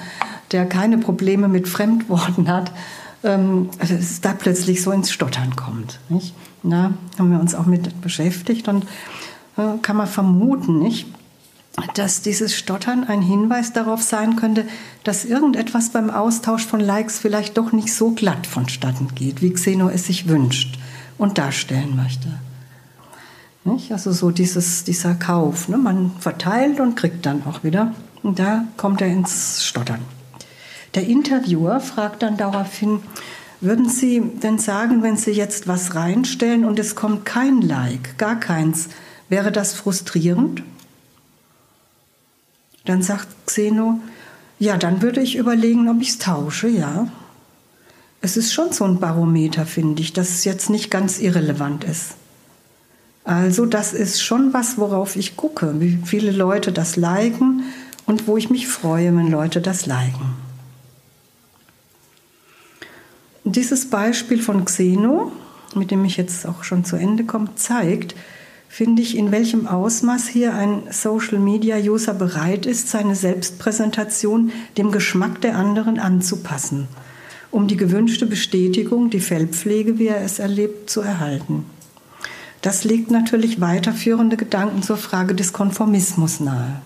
der keine Probleme mit Fremdworten hat, ähm, da plötzlich so ins Stottern kommt. Nicht? Na, haben wir uns auch mit beschäftigt und äh, kann man vermuten, nicht? dass dieses Stottern ein Hinweis darauf sein könnte, dass irgendetwas beim Austausch von Likes vielleicht doch nicht so glatt vonstatten geht, wie Xeno es sich wünscht und darstellen möchte. Nicht? Also so dieses, dieser Kauf. Ne? Man verteilt und kriegt dann auch wieder. Und da kommt er ins Stottern. Der Interviewer fragt dann daraufhin, würden Sie denn sagen, wenn Sie jetzt was reinstellen und es kommt kein Like, gar keins, wäre das frustrierend? Dann sagt Xeno, ja, dann würde ich überlegen, ob ich es tausche, ja. Es ist schon so ein Barometer, finde ich, dass es jetzt nicht ganz irrelevant ist. Also das ist schon was, worauf ich gucke, wie viele Leute das liken und wo ich mich freue, wenn Leute das liken. Dieses Beispiel von Xeno, mit dem ich jetzt auch schon zu Ende komme, zeigt, finde ich, in welchem Ausmaß hier ein Social-Media-User bereit ist, seine Selbstpräsentation dem Geschmack der anderen anzupassen, um die gewünschte Bestätigung, die Fellpflege, wie er es erlebt, zu erhalten. Das legt natürlich weiterführende Gedanken zur Frage des Konformismus nahe.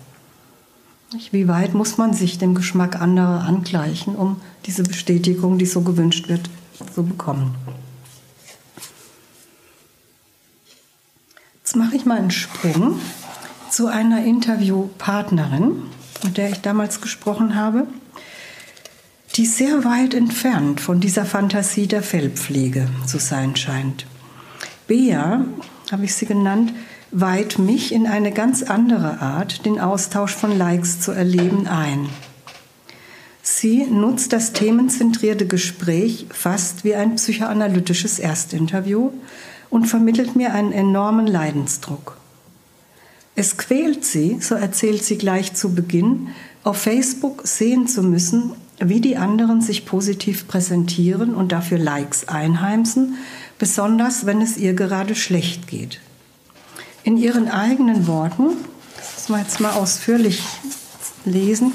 Wie weit muss man sich dem Geschmack anderer angleichen, um diese Bestätigung, die so gewünscht wird, zu bekommen? Jetzt mache ich mal einen Sprung zu einer Interviewpartnerin, mit der ich damals gesprochen habe, die sehr weit entfernt von dieser Fantasie der Fellpflege zu sein scheint. Bea, habe ich sie genannt, weiht mich in eine ganz andere Art, den Austausch von Likes zu erleben, ein. Sie nutzt das themenzentrierte Gespräch fast wie ein psychoanalytisches Erstinterview und vermittelt mir einen enormen Leidensdruck. Es quält sie, so erzählt sie gleich zu Beginn, auf Facebook sehen zu müssen, wie die anderen sich positiv präsentieren und dafür Likes einheimsen, besonders wenn es ihr gerade schlecht geht in ihren eigenen Worten, das müssen wir jetzt mal ausführlich lesen.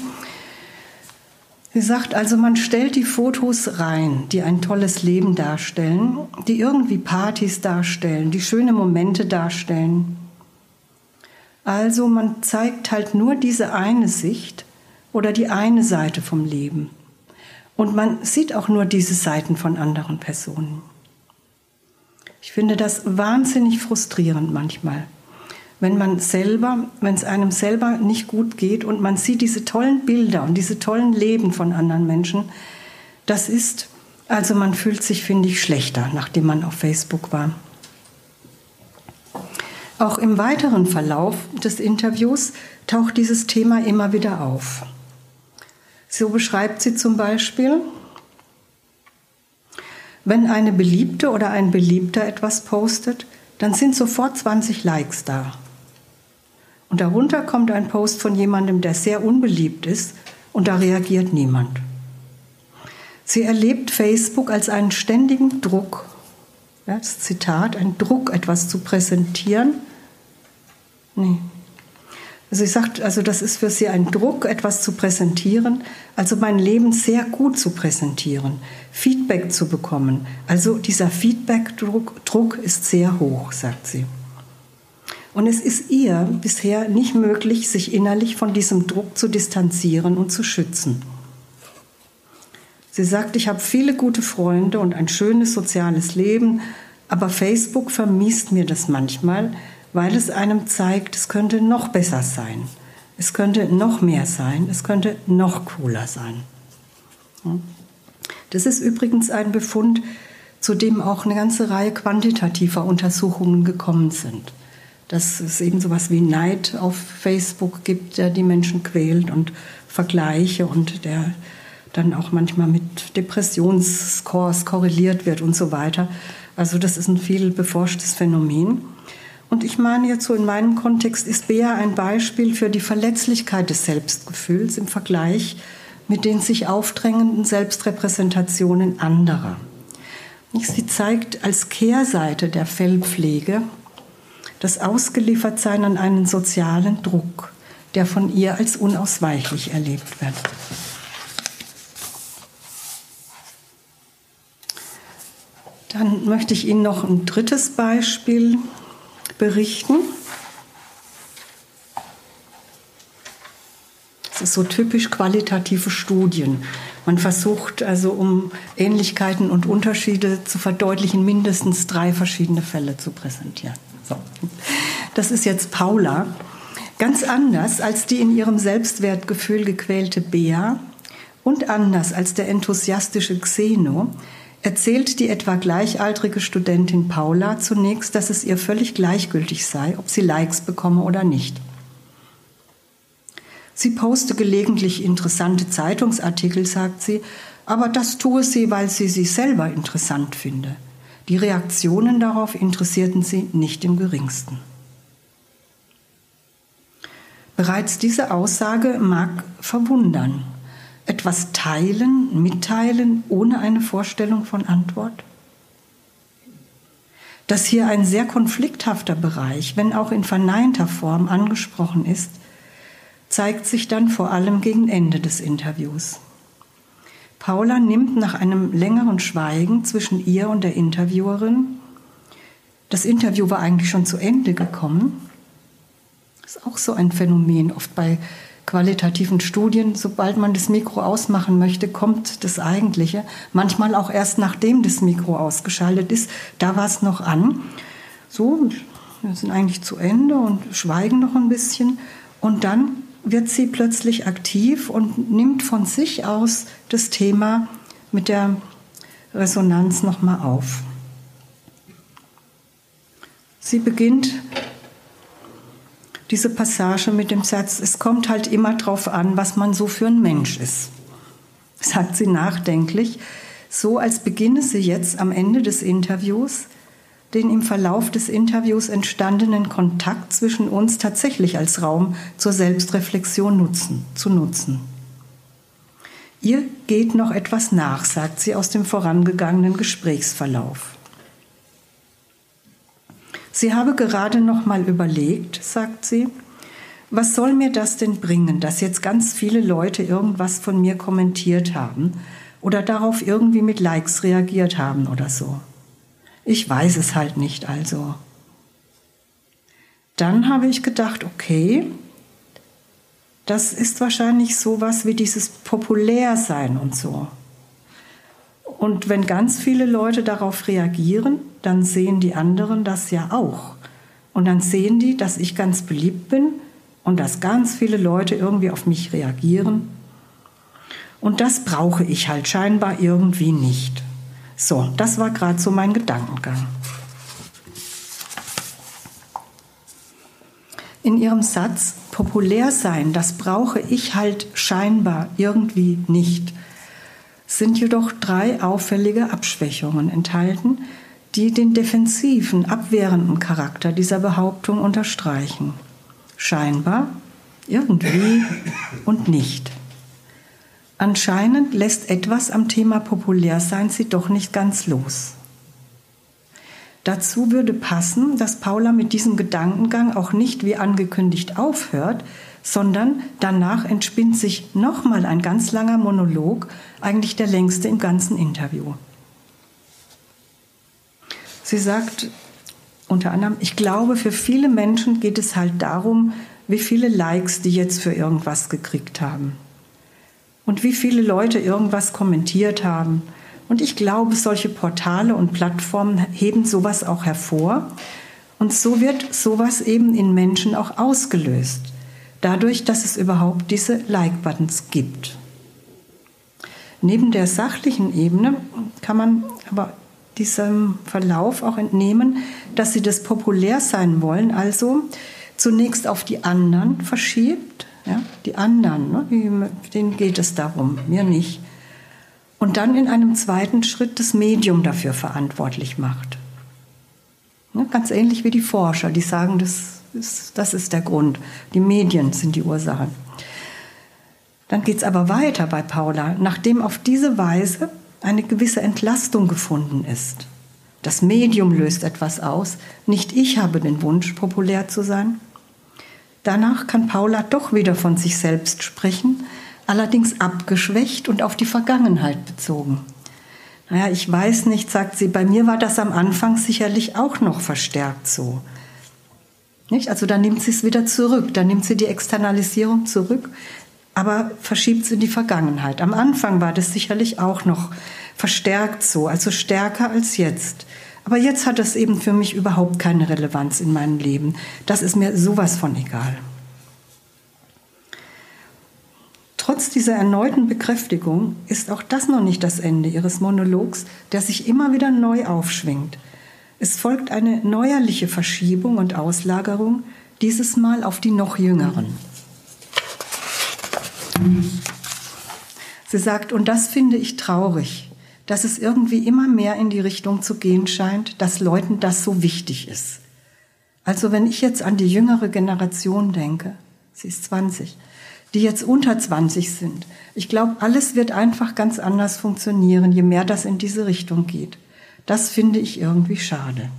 Sie sagt also, man stellt die Fotos rein, die ein tolles Leben darstellen, die irgendwie Partys darstellen, die schöne Momente darstellen. Also man zeigt halt nur diese eine Sicht oder die eine Seite vom Leben. Und man sieht auch nur diese Seiten von anderen Personen. Ich finde das wahnsinnig frustrierend manchmal wenn man selber, wenn es einem selber nicht gut geht und man sieht diese tollen Bilder und diese tollen Leben von anderen Menschen, das ist, also man fühlt sich, finde ich, schlechter, nachdem man auf Facebook war. Auch im weiteren Verlauf des Interviews taucht dieses Thema immer wieder auf. So beschreibt sie zum Beispiel, wenn eine Beliebte oder ein Beliebter etwas postet, dann sind sofort 20 Likes da. Und darunter kommt ein Post von jemandem, der sehr unbeliebt ist und da reagiert niemand. Sie erlebt Facebook als einen ständigen Druck, ja, das Zitat, ein Druck, etwas zu präsentieren. Nee. Also sie sagt, also das ist für sie ein Druck, etwas zu präsentieren, also mein Leben sehr gut zu präsentieren, Feedback zu bekommen. Also dieser Feedback-Druck Druck ist sehr hoch, sagt sie. Und es ist ihr bisher nicht möglich, sich innerlich von diesem Druck zu distanzieren und zu schützen. Sie sagt, ich habe viele gute Freunde und ein schönes soziales Leben, aber Facebook vermisst mir das manchmal, weil es einem zeigt, es könnte noch besser sein, es könnte noch mehr sein, es könnte noch cooler sein. Das ist übrigens ein Befund, zu dem auch eine ganze Reihe quantitativer Untersuchungen gekommen sind dass es eben sowas wie Neid auf Facebook gibt, der die Menschen quält und Vergleiche und der dann auch manchmal mit Depressionsscores korreliert wird und so weiter. Also das ist ein viel beforschtes Phänomen. Und ich meine jetzt so in meinem Kontext ist Bea ein Beispiel für die Verletzlichkeit des Selbstgefühls im Vergleich mit den sich aufdrängenden Selbstrepräsentationen anderer. Sie zeigt als Kehrseite der Fellpflege das Ausgeliefertsein an einen sozialen Druck, der von ihr als unausweichlich erlebt wird. Dann möchte ich Ihnen noch ein drittes Beispiel berichten. Das ist so typisch qualitative Studien. Man versucht also, um Ähnlichkeiten und Unterschiede zu verdeutlichen, mindestens drei verschiedene Fälle zu präsentieren. Das ist jetzt Paula. Ganz anders als die in ihrem Selbstwertgefühl gequälte Bea und anders als der enthusiastische Xeno erzählt die etwa gleichaltrige Studentin Paula zunächst, dass es ihr völlig gleichgültig sei, ob sie Likes bekomme oder nicht. Sie poste gelegentlich interessante Zeitungsartikel, sagt sie, aber das tue sie, weil sie sie selber interessant finde. Die Reaktionen darauf interessierten sie nicht im geringsten. Bereits diese Aussage mag verwundern. Etwas teilen, mitteilen ohne eine Vorstellung von Antwort? Dass hier ein sehr konflikthafter Bereich, wenn auch in verneinter Form angesprochen ist, zeigt sich dann vor allem gegen Ende des Interviews. Paula nimmt nach einem längeren Schweigen zwischen ihr und der Interviewerin, das Interview war eigentlich schon zu Ende gekommen, das ist auch so ein Phänomen, oft bei qualitativen Studien, sobald man das Mikro ausmachen möchte, kommt das Eigentliche. Manchmal auch erst nachdem das Mikro ausgeschaltet ist, da war es noch an. So, wir sind eigentlich zu Ende und schweigen noch ein bisschen. Und dann wird sie plötzlich aktiv und nimmt von sich aus das Thema mit der Resonanz nochmal auf. Sie beginnt diese Passage mit dem Satz, es kommt halt immer darauf an, was man so für ein Mensch ist, sagt sie nachdenklich, so als beginne sie jetzt am Ende des Interviews den im Verlauf des Interviews entstandenen Kontakt zwischen uns tatsächlich als Raum zur Selbstreflexion nutzen, zu nutzen. Ihr geht noch etwas nach, sagt sie aus dem vorangegangenen Gesprächsverlauf. Sie habe gerade noch mal überlegt, sagt sie, was soll mir das denn bringen, dass jetzt ganz viele Leute irgendwas von mir kommentiert haben oder darauf irgendwie mit Likes reagiert haben oder so? Ich weiß es halt nicht also. Dann habe ich gedacht, okay, das ist wahrscheinlich sowas wie dieses Populärsein und so. Und wenn ganz viele Leute darauf reagieren, dann sehen die anderen das ja auch. Und dann sehen die, dass ich ganz beliebt bin und dass ganz viele Leute irgendwie auf mich reagieren. Und das brauche ich halt scheinbar irgendwie nicht. So, das war gerade so mein Gedankengang. In ihrem Satz populär sein, das brauche ich halt scheinbar irgendwie nicht, sind jedoch drei auffällige Abschwächungen enthalten, die den defensiven, abwehrenden Charakter dieser Behauptung unterstreichen. Scheinbar, irgendwie und nicht. Anscheinend lässt etwas am Thema Populärsein sie doch nicht ganz los. Dazu würde passen, dass Paula mit diesem Gedankengang auch nicht wie angekündigt aufhört, sondern danach entspinnt sich nochmal ein ganz langer Monolog, eigentlich der längste im ganzen Interview. Sie sagt unter anderem, ich glaube, für viele Menschen geht es halt darum, wie viele Likes die jetzt für irgendwas gekriegt haben und wie viele Leute irgendwas kommentiert haben. Und ich glaube, solche Portale und Plattformen heben sowas auch hervor. Und so wird sowas eben in Menschen auch ausgelöst, dadurch, dass es überhaupt diese Like-Buttons gibt. Neben der sachlichen Ebene kann man aber diesem Verlauf auch entnehmen, dass sie das populär sein wollen, also zunächst auf die anderen verschiebt, ja, die anderen, ne, denen geht es darum, mir nicht. Und dann in einem zweiten Schritt das Medium dafür verantwortlich macht. Ja, ganz ähnlich wie die Forscher, die sagen, das ist, das ist der Grund. Die Medien sind die Ursache. Dann geht es aber weiter bei Paula, nachdem auf diese Weise eine gewisse Entlastung gefunden ist. Das Medium löst etwas aus, nicht ich habe den Wunsch, populär zu sein. Danach kann Paula doch wieder von sich selbst sprechen, allerdings abgeschwächt und auf die Vergangenheit bezogen. Naja, ich weiß nicht, sagt sie, bei mir war das am Anfang sicherlich auch noch verstärkt so. Nicht? Also da nimmt sie es wieder zurück, da nimmt sie die Externalisierung zurück, aber verschiebt es in die Vergangenheit. Am Anfang war das sicherlich auch noch verstärkt so, also stärker als jetzt. Aber jetzt hat das eben für mich überhaupt keine Relevanz in meinem Leben. Das ist mir sowas von egal. Trotz dieser erneuten Bekräftigung ist auch das noch nicht das Ende ihres Monologs, der sich immer wieder neu aufschwingt. Es folgt eine neuerliche Verschiebung und Auslagerung, dieses Mal auf die noch Jüngeren. Sie sagt, und das finde ich traurig dass es irgendwie immer mehr in die Richtung zu gehen scheint, dass Leuten das so wichtig ist. Also wenn ich jetzt an die jüngere Generation denke, sie ist 20, die jetzt unter 20 sind, ich glaube, alles wird einfach ganz anders funktionieren, je mehr das in diese Richtung geht. Das finde ich irgendwie schade.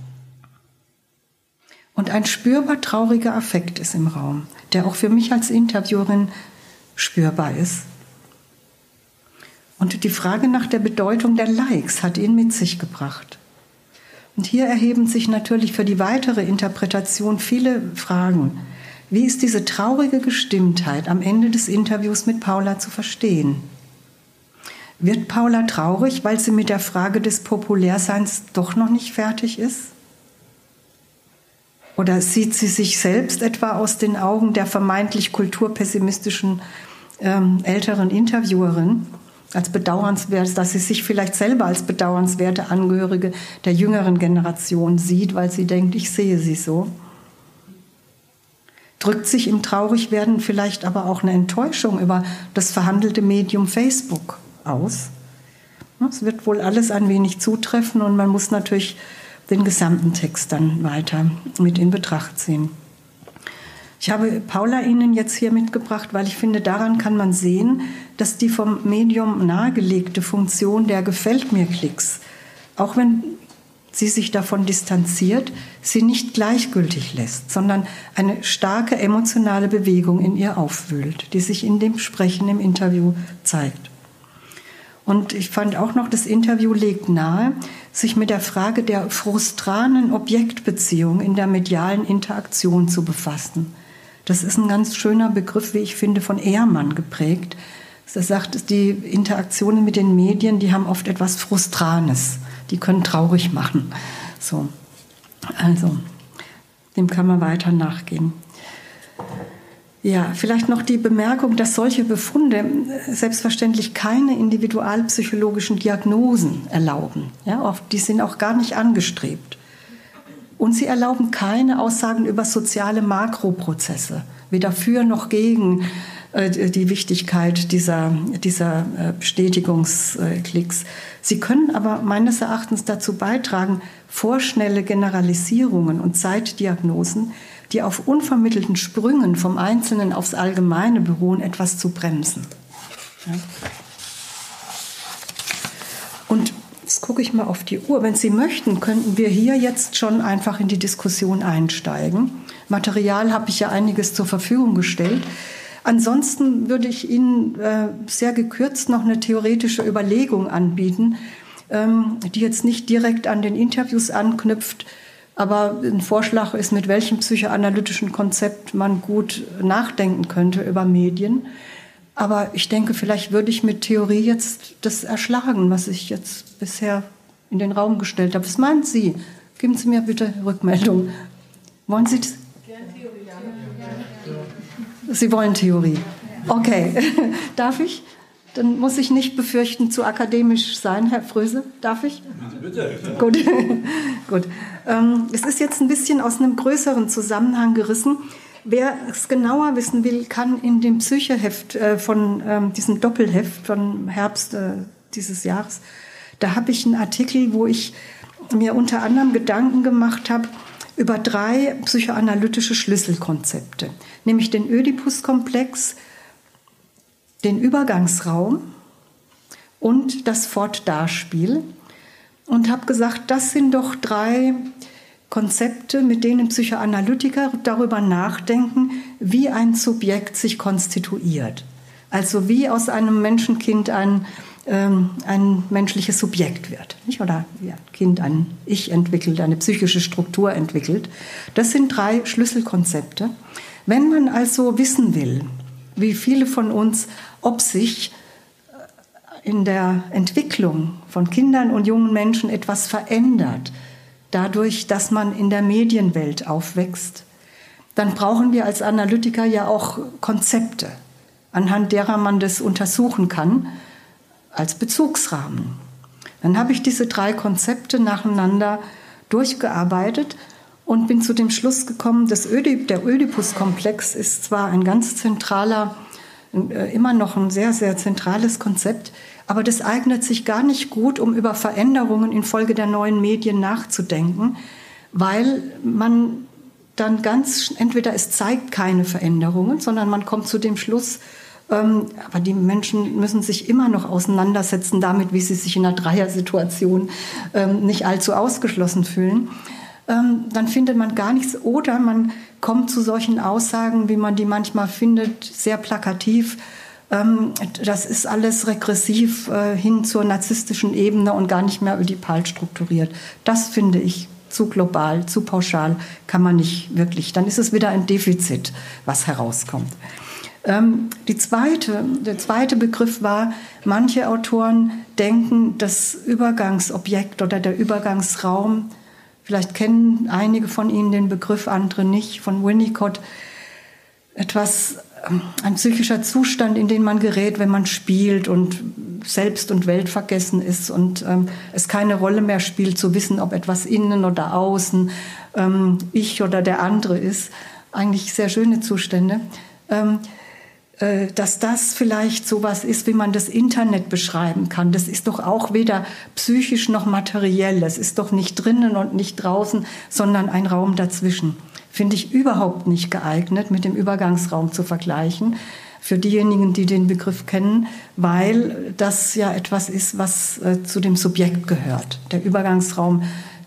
Und ein spürbar trauriger Affekt ist im Raum, der auch für mich als Interviewerin spürbar ist. Und die Frage nach der Bedeutung der Likes hat ihn mit sich gebracht. Und hier erheben sich natürlich für die weitere Interpretation viele Fragen. Wie ist diese traurige Gestimmtheit am Ende des Interviews mit Paula zu verstehen? Wird Paula traurig, weil sie mit der Frage des Populärseins doch noch nicht fertig ist? Oder sieht sie sich selbst etwa aus den Augen der vermeintlich kulturpessimistischen ähm, älteren Interviewerin? Als bedauernswert, dass sie sich vielleicht selber als bedauernswerte Angehörige der jüngeren Generation sieht, weil sie denkt, ich sehe sie so. Drückt sich im Traurigwerden vielleicht aber auch eine Enttäuschung über das verhandelte Medium Facebook aus? Es wird wohl alles ein wenig zutreffen und man muss natürlich den gesamten Text dann weiter mit in Betracht ziehen. Ich habe Paula Ihnen jetzt hier mitgebracht, weil ich finde, daran kann man sehen, dass die vom Medium nahegelegte Funktion der Gefällt mir Klicks, auch wenn sie sich davon distanziert, sie nicht gleichgültig lässt, sondern eine starke emotionale Bewegung in ihr aufwühlt, die sich in dem Sprechen im Interview zeigt. Und ich fand auch noch, das Interview legt nahe, sich mit der Frage der frustranen Objektbeziehung in der medialen Interaktion zu befassen. Das ist ein ganz schöner Begriff, wie ich finde, von Ehrmann geprägt. Er sagt, die Interaktionen mit den Medien, die haben oft etwas Frustranes. Die können traurig machen. So. Also, dem kann man weiter nachgehen. Ja, vielleicht noch die Bemerkung, dass solche Befunde selbstverständlich keine individualpsychologischen Diagnosen erlauben. Ja, oft, die sind auch gar nicht angestrebt. Und sie erlauben keine Aussagen über soziale Makroprozesse, weder für noch gegen äh, die Wichtigkeit dieser, dieser äh, Bestätigungsklicks. Sie können aber meines Erachtens dazu beitragen, vorschnelle Generalisierungen und Zeitdiagnosen die auf unvermittelten Sprüngen vom Einzelnen aufs Allgemeine beruhen, etwas zu bremsen. Und jetzt gucke ich mal auf die Uhr. Wenn Sie möchten, könnten wir hier jetzt schon einfach in die Diskussion einsteigen. Material habe ich ja einiges zur Verfügung gestellt. Ansonsten würde ich Ihnen äh, sehr gekürzt noch eine theoretische Überlegung anbieten, ähm, die jetzt nicht direkt an den Interviews anknüpft, aber ein Vorschlag ist, mit welchem psychoanalytischen Konzept man gut nachdenken könnte über Medien. Aber ich denke, vielleicht würde ich mit Theorie jetzt das erschlagen, was ich jetzt bisher in den Raum gestellt habe. Was meinen Sie? Geben Sie mir bitte Rückmeldung. Wollen Sie das? Sie wollen Theorie. Okay. Darf ich? Dann muss ich nicht befürchten, zu akademisch sein, Herr Fröse. Darf ich? Bitte. bitte. Gut. Gut. Ähm, es ist jetzt ein bisschen aus einem größeren Zusammenhang gerissen. Wer es genauer wissen will, kann in dem Psycheheft äh, von ähm, diesem Doppelheft von Herbst äh, dieses Jahres, da habe ich einen Artikel, wo ich mir unter anderem Gedanken gemacht habe über drei psychoanalytische Schlüsselkonzepte, nämlich den Ödipus-Komplex, den Übergangsraum und das Fortdarspiel. Und habe gesagt, das sind doch drei Konzepte, mit denen Psychoanalytiker darüber nachdenken, wie ein Subjekt sich konstituiert. Also wie aus einem Menschenkind ein, ähm, ein menschliches Subjekt wird. Nicht? Oder ein Kind ein Ich entwickelt, eine psychische Struktur entwickelt. Das sind drei Schlüsselkonzepte. Wenn man also wissen will, wie viele von uns ob sich äh, in der Entwicklung von Kindern und jungen Menschen etwas verändert, dadurch, dass man in der Medienwelt aufwächst, dann brauchen wir als Analytiker ja auch Konzepte, anhand derer man das untersuchen kann, als Bezugsrahmen. Dann habe ich diese drei Konzepte nacheinander durchgearbeitet und bin zu dem Schluss gekommen, dass Ödip, der Ödipus-Komplex ist zwar ein ganz zentraler äh, immer noch ein sehr, sehr zentrales Konzept. Aber das eignet sich gar nicht gut, um über Veränderungen infolge der neuen Medien nachzudenken, weil man dann ganz, entweder es zeigt keine Veränderungen, sondern man kommt zu dem Schluss, ähm, aber die Menschen müssen sich immer noch auseinandersetzen damit, wie sie sich in einer Dreiersituation ähm, nicht allzu ausgeschlossen fühlen. Ähm, dann findet man gar nichts. Oder man kommt zu solchen Aussagen, wie man die manchmal findet, sehr plakativ. Ähm, das ist alles regressiv äh, hin zur narzisstischen Ebene und gar nicht mehr ödipal strukturiert. Das finde ich zu global, zu pauschal, kann man nicht wirklich. Dann ist es wieder ein Defizit, was herauskommt. Ähm, die zweite, der zweite Begriff war, manche Autoren denken, das Übergangsobjekt oder der Übergangsraum Vielleicht kennen einige von Ihnen den Begriff, andere nicht, von Winnicott. Etwas, ein psychischer Zustand, in den man gerät, wenn man spielt und selbst und Welt vergessen ist und ähm, es keine Rolle mehr spielt, zu wissen, ob etwas innen oder außen, ähm, ich oder der andere ist. Eigentlich sehr schöne Zustände. Ähm, äh, dass das vielleicht sowas ist, wie man das Internet beschreiben kann. Das ist doch auch weder psychisch noch materiell. Es ist doch nicht drinnen und nicht draußen, sondern ein Raum dazwischen. Finde ich überhaupt nicht geeignet, mit dem Übergangsraum zu vergleichen. Für diejenigen, die den Begriff kennen, weil das ja etwas ist, was äh, zu dem Subjekt gehört. Der Übergangsraum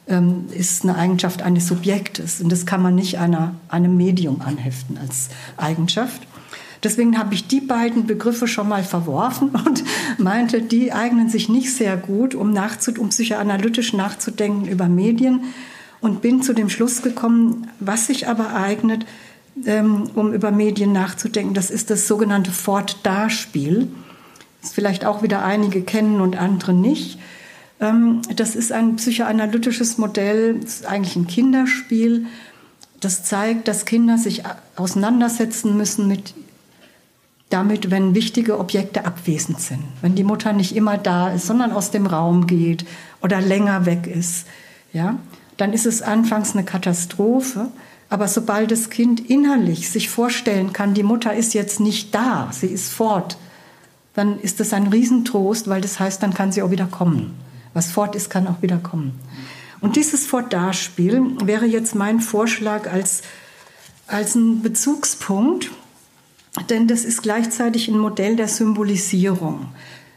ähm, ist eine Eigenschaft eines Subjektes. Und das kann man nicht einer, einem Medium anheften als Eigenschaft. Deswegen habe ich die beiden Begriffe schon mal verworfen und meinte, die eignen sich nicht sehr gut, um, nachzud um psychoanalytisch nachzudenken über Medien und bin zu dem Schluss gekommen, was sich aber eignet, ähm, um über Medien nachzudenken, das ist das sogenannte Fort-Da-Spiel. Das vielleicht auch wieder einige kennen und andere nicht. Ähm, das ist ein psychoanalytisches Modell, eigentlich ein Kinderspiel. Das zeigt, dass Kinder sich auseinandersetzen müssen mit damit, wenn wichtige Objekte abwesend sind, wenn die Mutter nicht immer da ist, sondern aus dem Raum geht oder länger weg ist, ja, dann ist es anfangs eine Katastrophe. Aber sobald das Kind innerlich sich vorstellen kann, die Mutter ist jetzt nicht da, sie ist fort, dann ist das ein Riesentrost, weil das heißt, dann kann sie auch wieder kommen. Was fort ist, kann auch wieder kommen. Und dieses Fort-Da-Spiel wäre jetzt mein Vorschlag als, als ein Bezugspunkt denn das ist gleichzeitig ein Modell der Symbolisierung.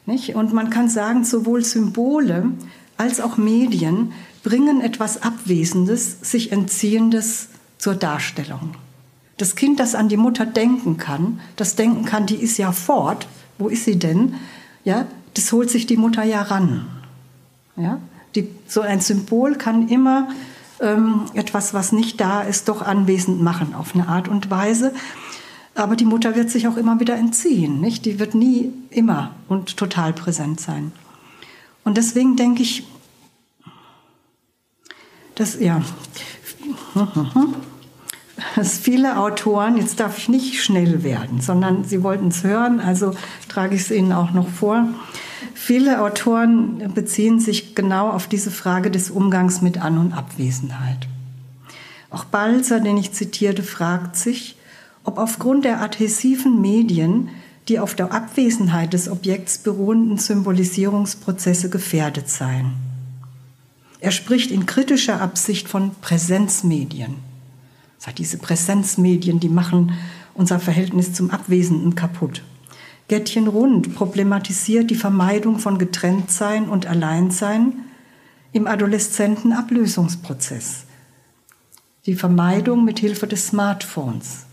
Nicht? Und man kann sagen, sowohl Symbole als auch Medien bringen etwas Abwesendes, sich Entziehendes zur Darstellung. Das Kind, das an die Mutter denken kann, das denken kann, die ist ja fort, wo ist sie denn? Ja, das holt sich die Mutter ja ran. Ja, die, so ein Symbol kann immer ähm, etwas, was nicht da ist, doch anwesend machen auf eine Art und Weise. Aber die Mutter wird sich auch immer wieder entziehen. Nicht? Die wird nie immer und total präsent sein. Und deswegen denke ich, dass, ja, dass viele Autoren, jetzt darf ich nicht schnell werden, sondern sie wollten es hören, also trage ich es Ihnen auch noch vor. Viele Autoren beziehen sich genau auf diese Frage des Umgangs mit An- und Abwesenheit. Auch Balzer, den ich zitierte, fragt sich, ob aufgrund der adhesiven Medien die auf der Abwesenheit des Objekts beruhenden Symbolisierungsprozesse gefährdet seien. Er spricht in kritischer Absicht von Präsenzmedien. Sagt diese Präsenzmedien, die machen unser Verhältnis zum Abwesenden kaputt. Gettchen Rund problematisiert die Vermeidung von Getrenntsein und Alleinsein im adoleszenten Ablösungsprozess. Die Vermeidung mit Hilfe des Smartphones.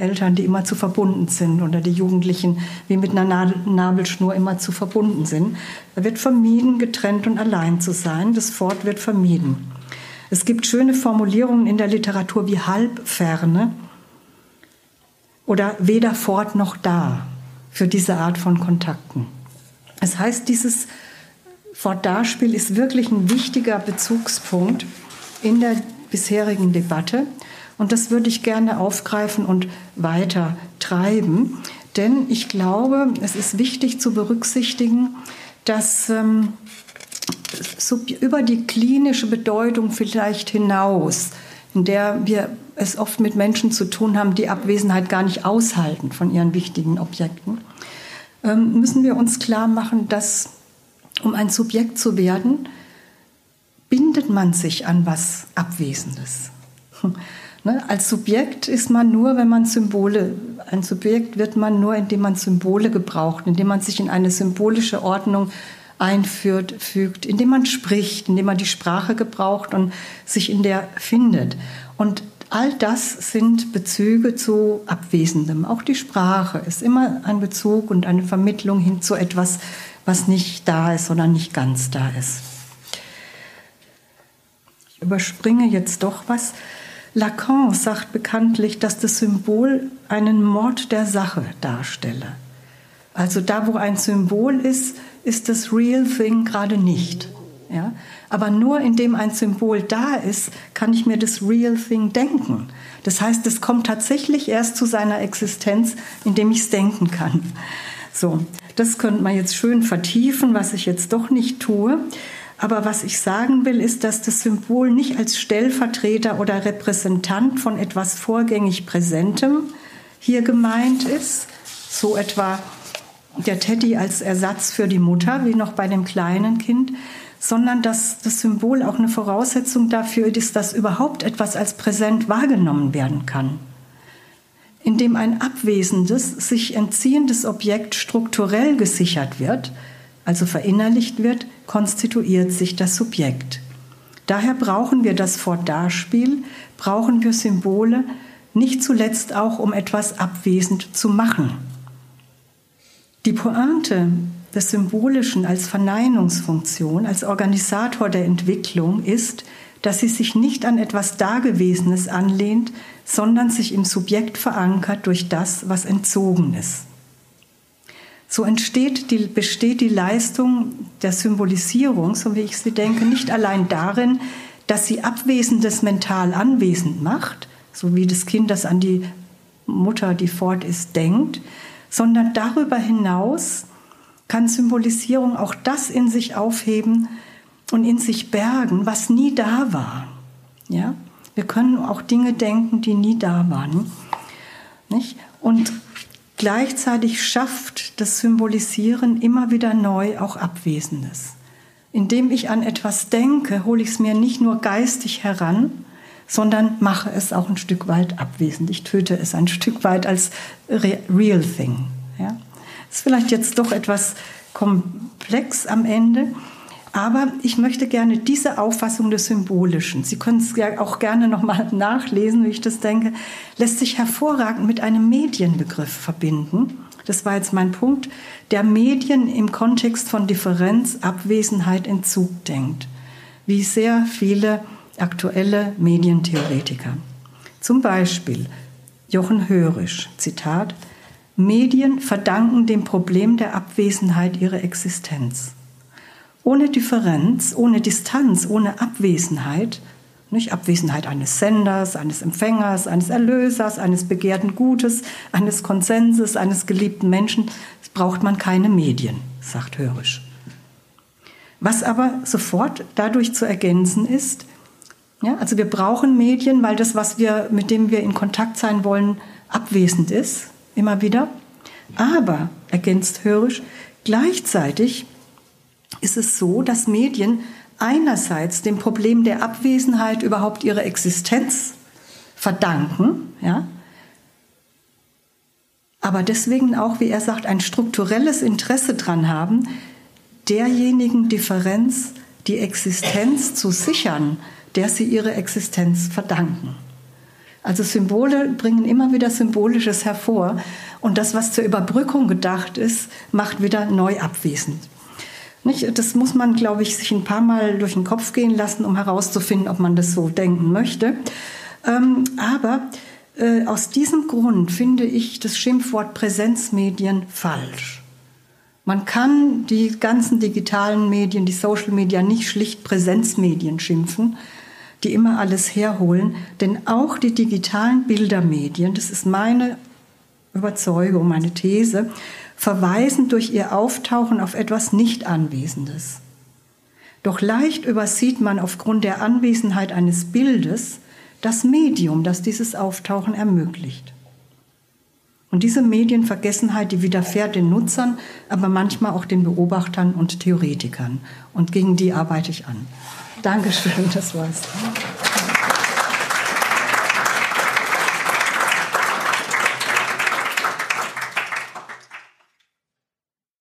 Eltern, die immer zu verbunden sind oder die Jugendlichen wie mit einer Nabelschnur immer zu verbunden sind. Da wird vermieden, getrennt und allein zu sein. Das Fort wird vermieden. Es gibt schöne Formulierungen in der Literatur wie Halbferne oder weder fort noch da für diese Art von Kontakten. Das heißt, dieses Fort-Da-Spiel ist wirklich ein wichtiger Bezugspunkt in der bisherigen Debatte. Und das würde ich gerne aufgreifen und weiter treiben. Denn ich glaube, es ist wichtig zu berücksichtigen, dass ähm, über die klinische Bedeutung vielleicht hinaus, in der wir es oft mit Menschen zu tun haben, die Abwesenheit gar nicht aushalten von ihren wichtigen Objekten, ähm, müssen wir uns klar machen, dass um ein Subjekt zu werden, bindet man sich an was Abwesendes. Ne? Als Subjekt ist man nur, wenn man Symbole, ein Subjekt wird man nur, indem man Symbole gebraucht, indem man sich in eine symbolische Ordnung einführt, fügt, indem man spricht, indem man die Sprache gebraucht und sich in der findet. Und all das sind Bezüge zu Abwesendem. Auch die Sprache ist immer ein Bezug und eine Vermittlung hin zu etwas, was nicht da ist oder nicht ganz da ist. Ich überspringe jetzt doch was. Lacan sagt bekanntlich, dass das Symbol einen Mord der Sache darstelle. Also da, wo ein Symbol ist, ist das Real Thing gerade nicht. Ja? Aber nur indem ein Symbol da ist, kann ich mir das Real Thing denken. Das heißt, es kommt tatsächlich erst zu seiner Existenz, indem ich es denken kann. So, das könnte man jetzt schön vertiefen, was ich jetzt doch nicht tue. Aber was ich sagen will, ist, dass das Symbol nicht als Stellvertreter oder Repräsentant von etwas vorgängig Präsentem hier gemeint ist, so etwa der Teddy als Ersatz für die Mutter, wie noch bei dem kleinen Kind, sondern dass das Symbol auch eine Voraussetzung dafür ist, dass überhaupt etwas als präsent wahrgenommen werden kann. Indem ein abwesendes, sich entziehendes Objekt strukturell gesichert wird, also verinnerlicht wird, konstituiert sich das Subjekt. Daher brauchen wir das Fortdarspiel, brauchen wir Symbole, nicht zuletzt auch, um etwas abwesend zu machen. Die Pointe des Symbolischen als Verneinungsfunktion, als Organisator der Entwicklung ist, dass sie sich nicht an etwas Dagewesenes anlehnt, sondern sich im Subjekt verankert durch das, was entzogen ist. So entsteht die, besteht die Leistung der Symbolisierung, so wie ich sie denke, nicht allein darin, dass sie Abwesendes mental anwesend macht, so wie das Kind, das an die Mutter, die fort ist, denkt, sondern darüber hinaus kann Symbolisierung auch das in sich aufheben und in sich bergen, was nie da war. Ja? Wir können auch Dinge denken, die nie da waren. Nicht? Und gleichzeitig schafft das Symbolisieren immer wieder neu auch Abwesendes. Indem ich an etwas denke, hole ich es mir nicht nur geistig heran, sondern mache es auch ein Stück weit abwesend. Ich töte es ein Stück weit als real thing. Ja? Ist vielleicht jetzt doch etwas komplex am Ende, aber ich möchte gerne diese Auffassung des Symbolischen, Sie können es ja auch gerne nochmal nachlesen, wie ich das denke, lässt sich hervorragend mit einem Medienbegriff verbinden. Das war jetzt mein Punkt, der Medien im Kontext von Differenz, Abwesenheit, Entzug denkt. Wie sehr viele aktuelle Medientheoretiker. Zum Beispiel Jochen Hörisch, Zitat, Medien verdanken dem Problem der Abwesenheit ihre Existenz. Ohne Differenz, ohne Distanz, ohne Abwesenheit, nicht Abwesenheit eines Senders, eines Empfängers, eines Erlösers, eines begehrten Gutes, eines Konsenses, eines geliebten Menschen, braucht man keine Medien, sagt Hörisch. Was aber sofort dadurch zu ergänzen ist, ja, also wir brauchen Medien, weil das, was wir, mit dem wir in Kontakt sein wollen, abwesend ist, immer wieder. Aber, ergänzt Hörisch, gleichzeitig ist es so, dass Medien einerseits dem Problem der Abwesenheit überhaupt ihre Existenz verdanken, ja, aber deswegen auch, wie er sagt, ein strukturelles Interesse daran haben, derjenigen Differenz die Existenz zu sichern, der sie ihre Existenz verdanken. Also Symbole bringen immer wieder Symbolisches hervor und das, was zur Überbrückung gedacht ist, macht wieder neu abwesend. Nicht? Das muss man, glaube ich, sich ein paar Mal durch den Kopf gehen lassen, um herauszufinden, ob man das so denken möchte. Ähm, aber äh, aus diesem Grund finde ich das Schimpfwort Präsenzmedien falsch. Man kann die ganzen digitalen Medien, die Social Media nicht schlicht Präsenzmedien schimpfen, die immer alles herholen, denn auch die digitalen Bildermedien, das ist meine Überzeugung, meine These, verweisen durch ihr Auftauchen auf etwas Nicht-Anwesendes. Doch leicht übersieht man aufgrund der Anwesenheit eines Bildes das Medium, das dieses Auftauchen ermöglicht. Und diese Medienvergessenheit, die widerfährt den Nutzern, aber manchmal auch den Beobachtern und Theoretikern. Und gegen die arbeite ich an. Dankeschön, das war's.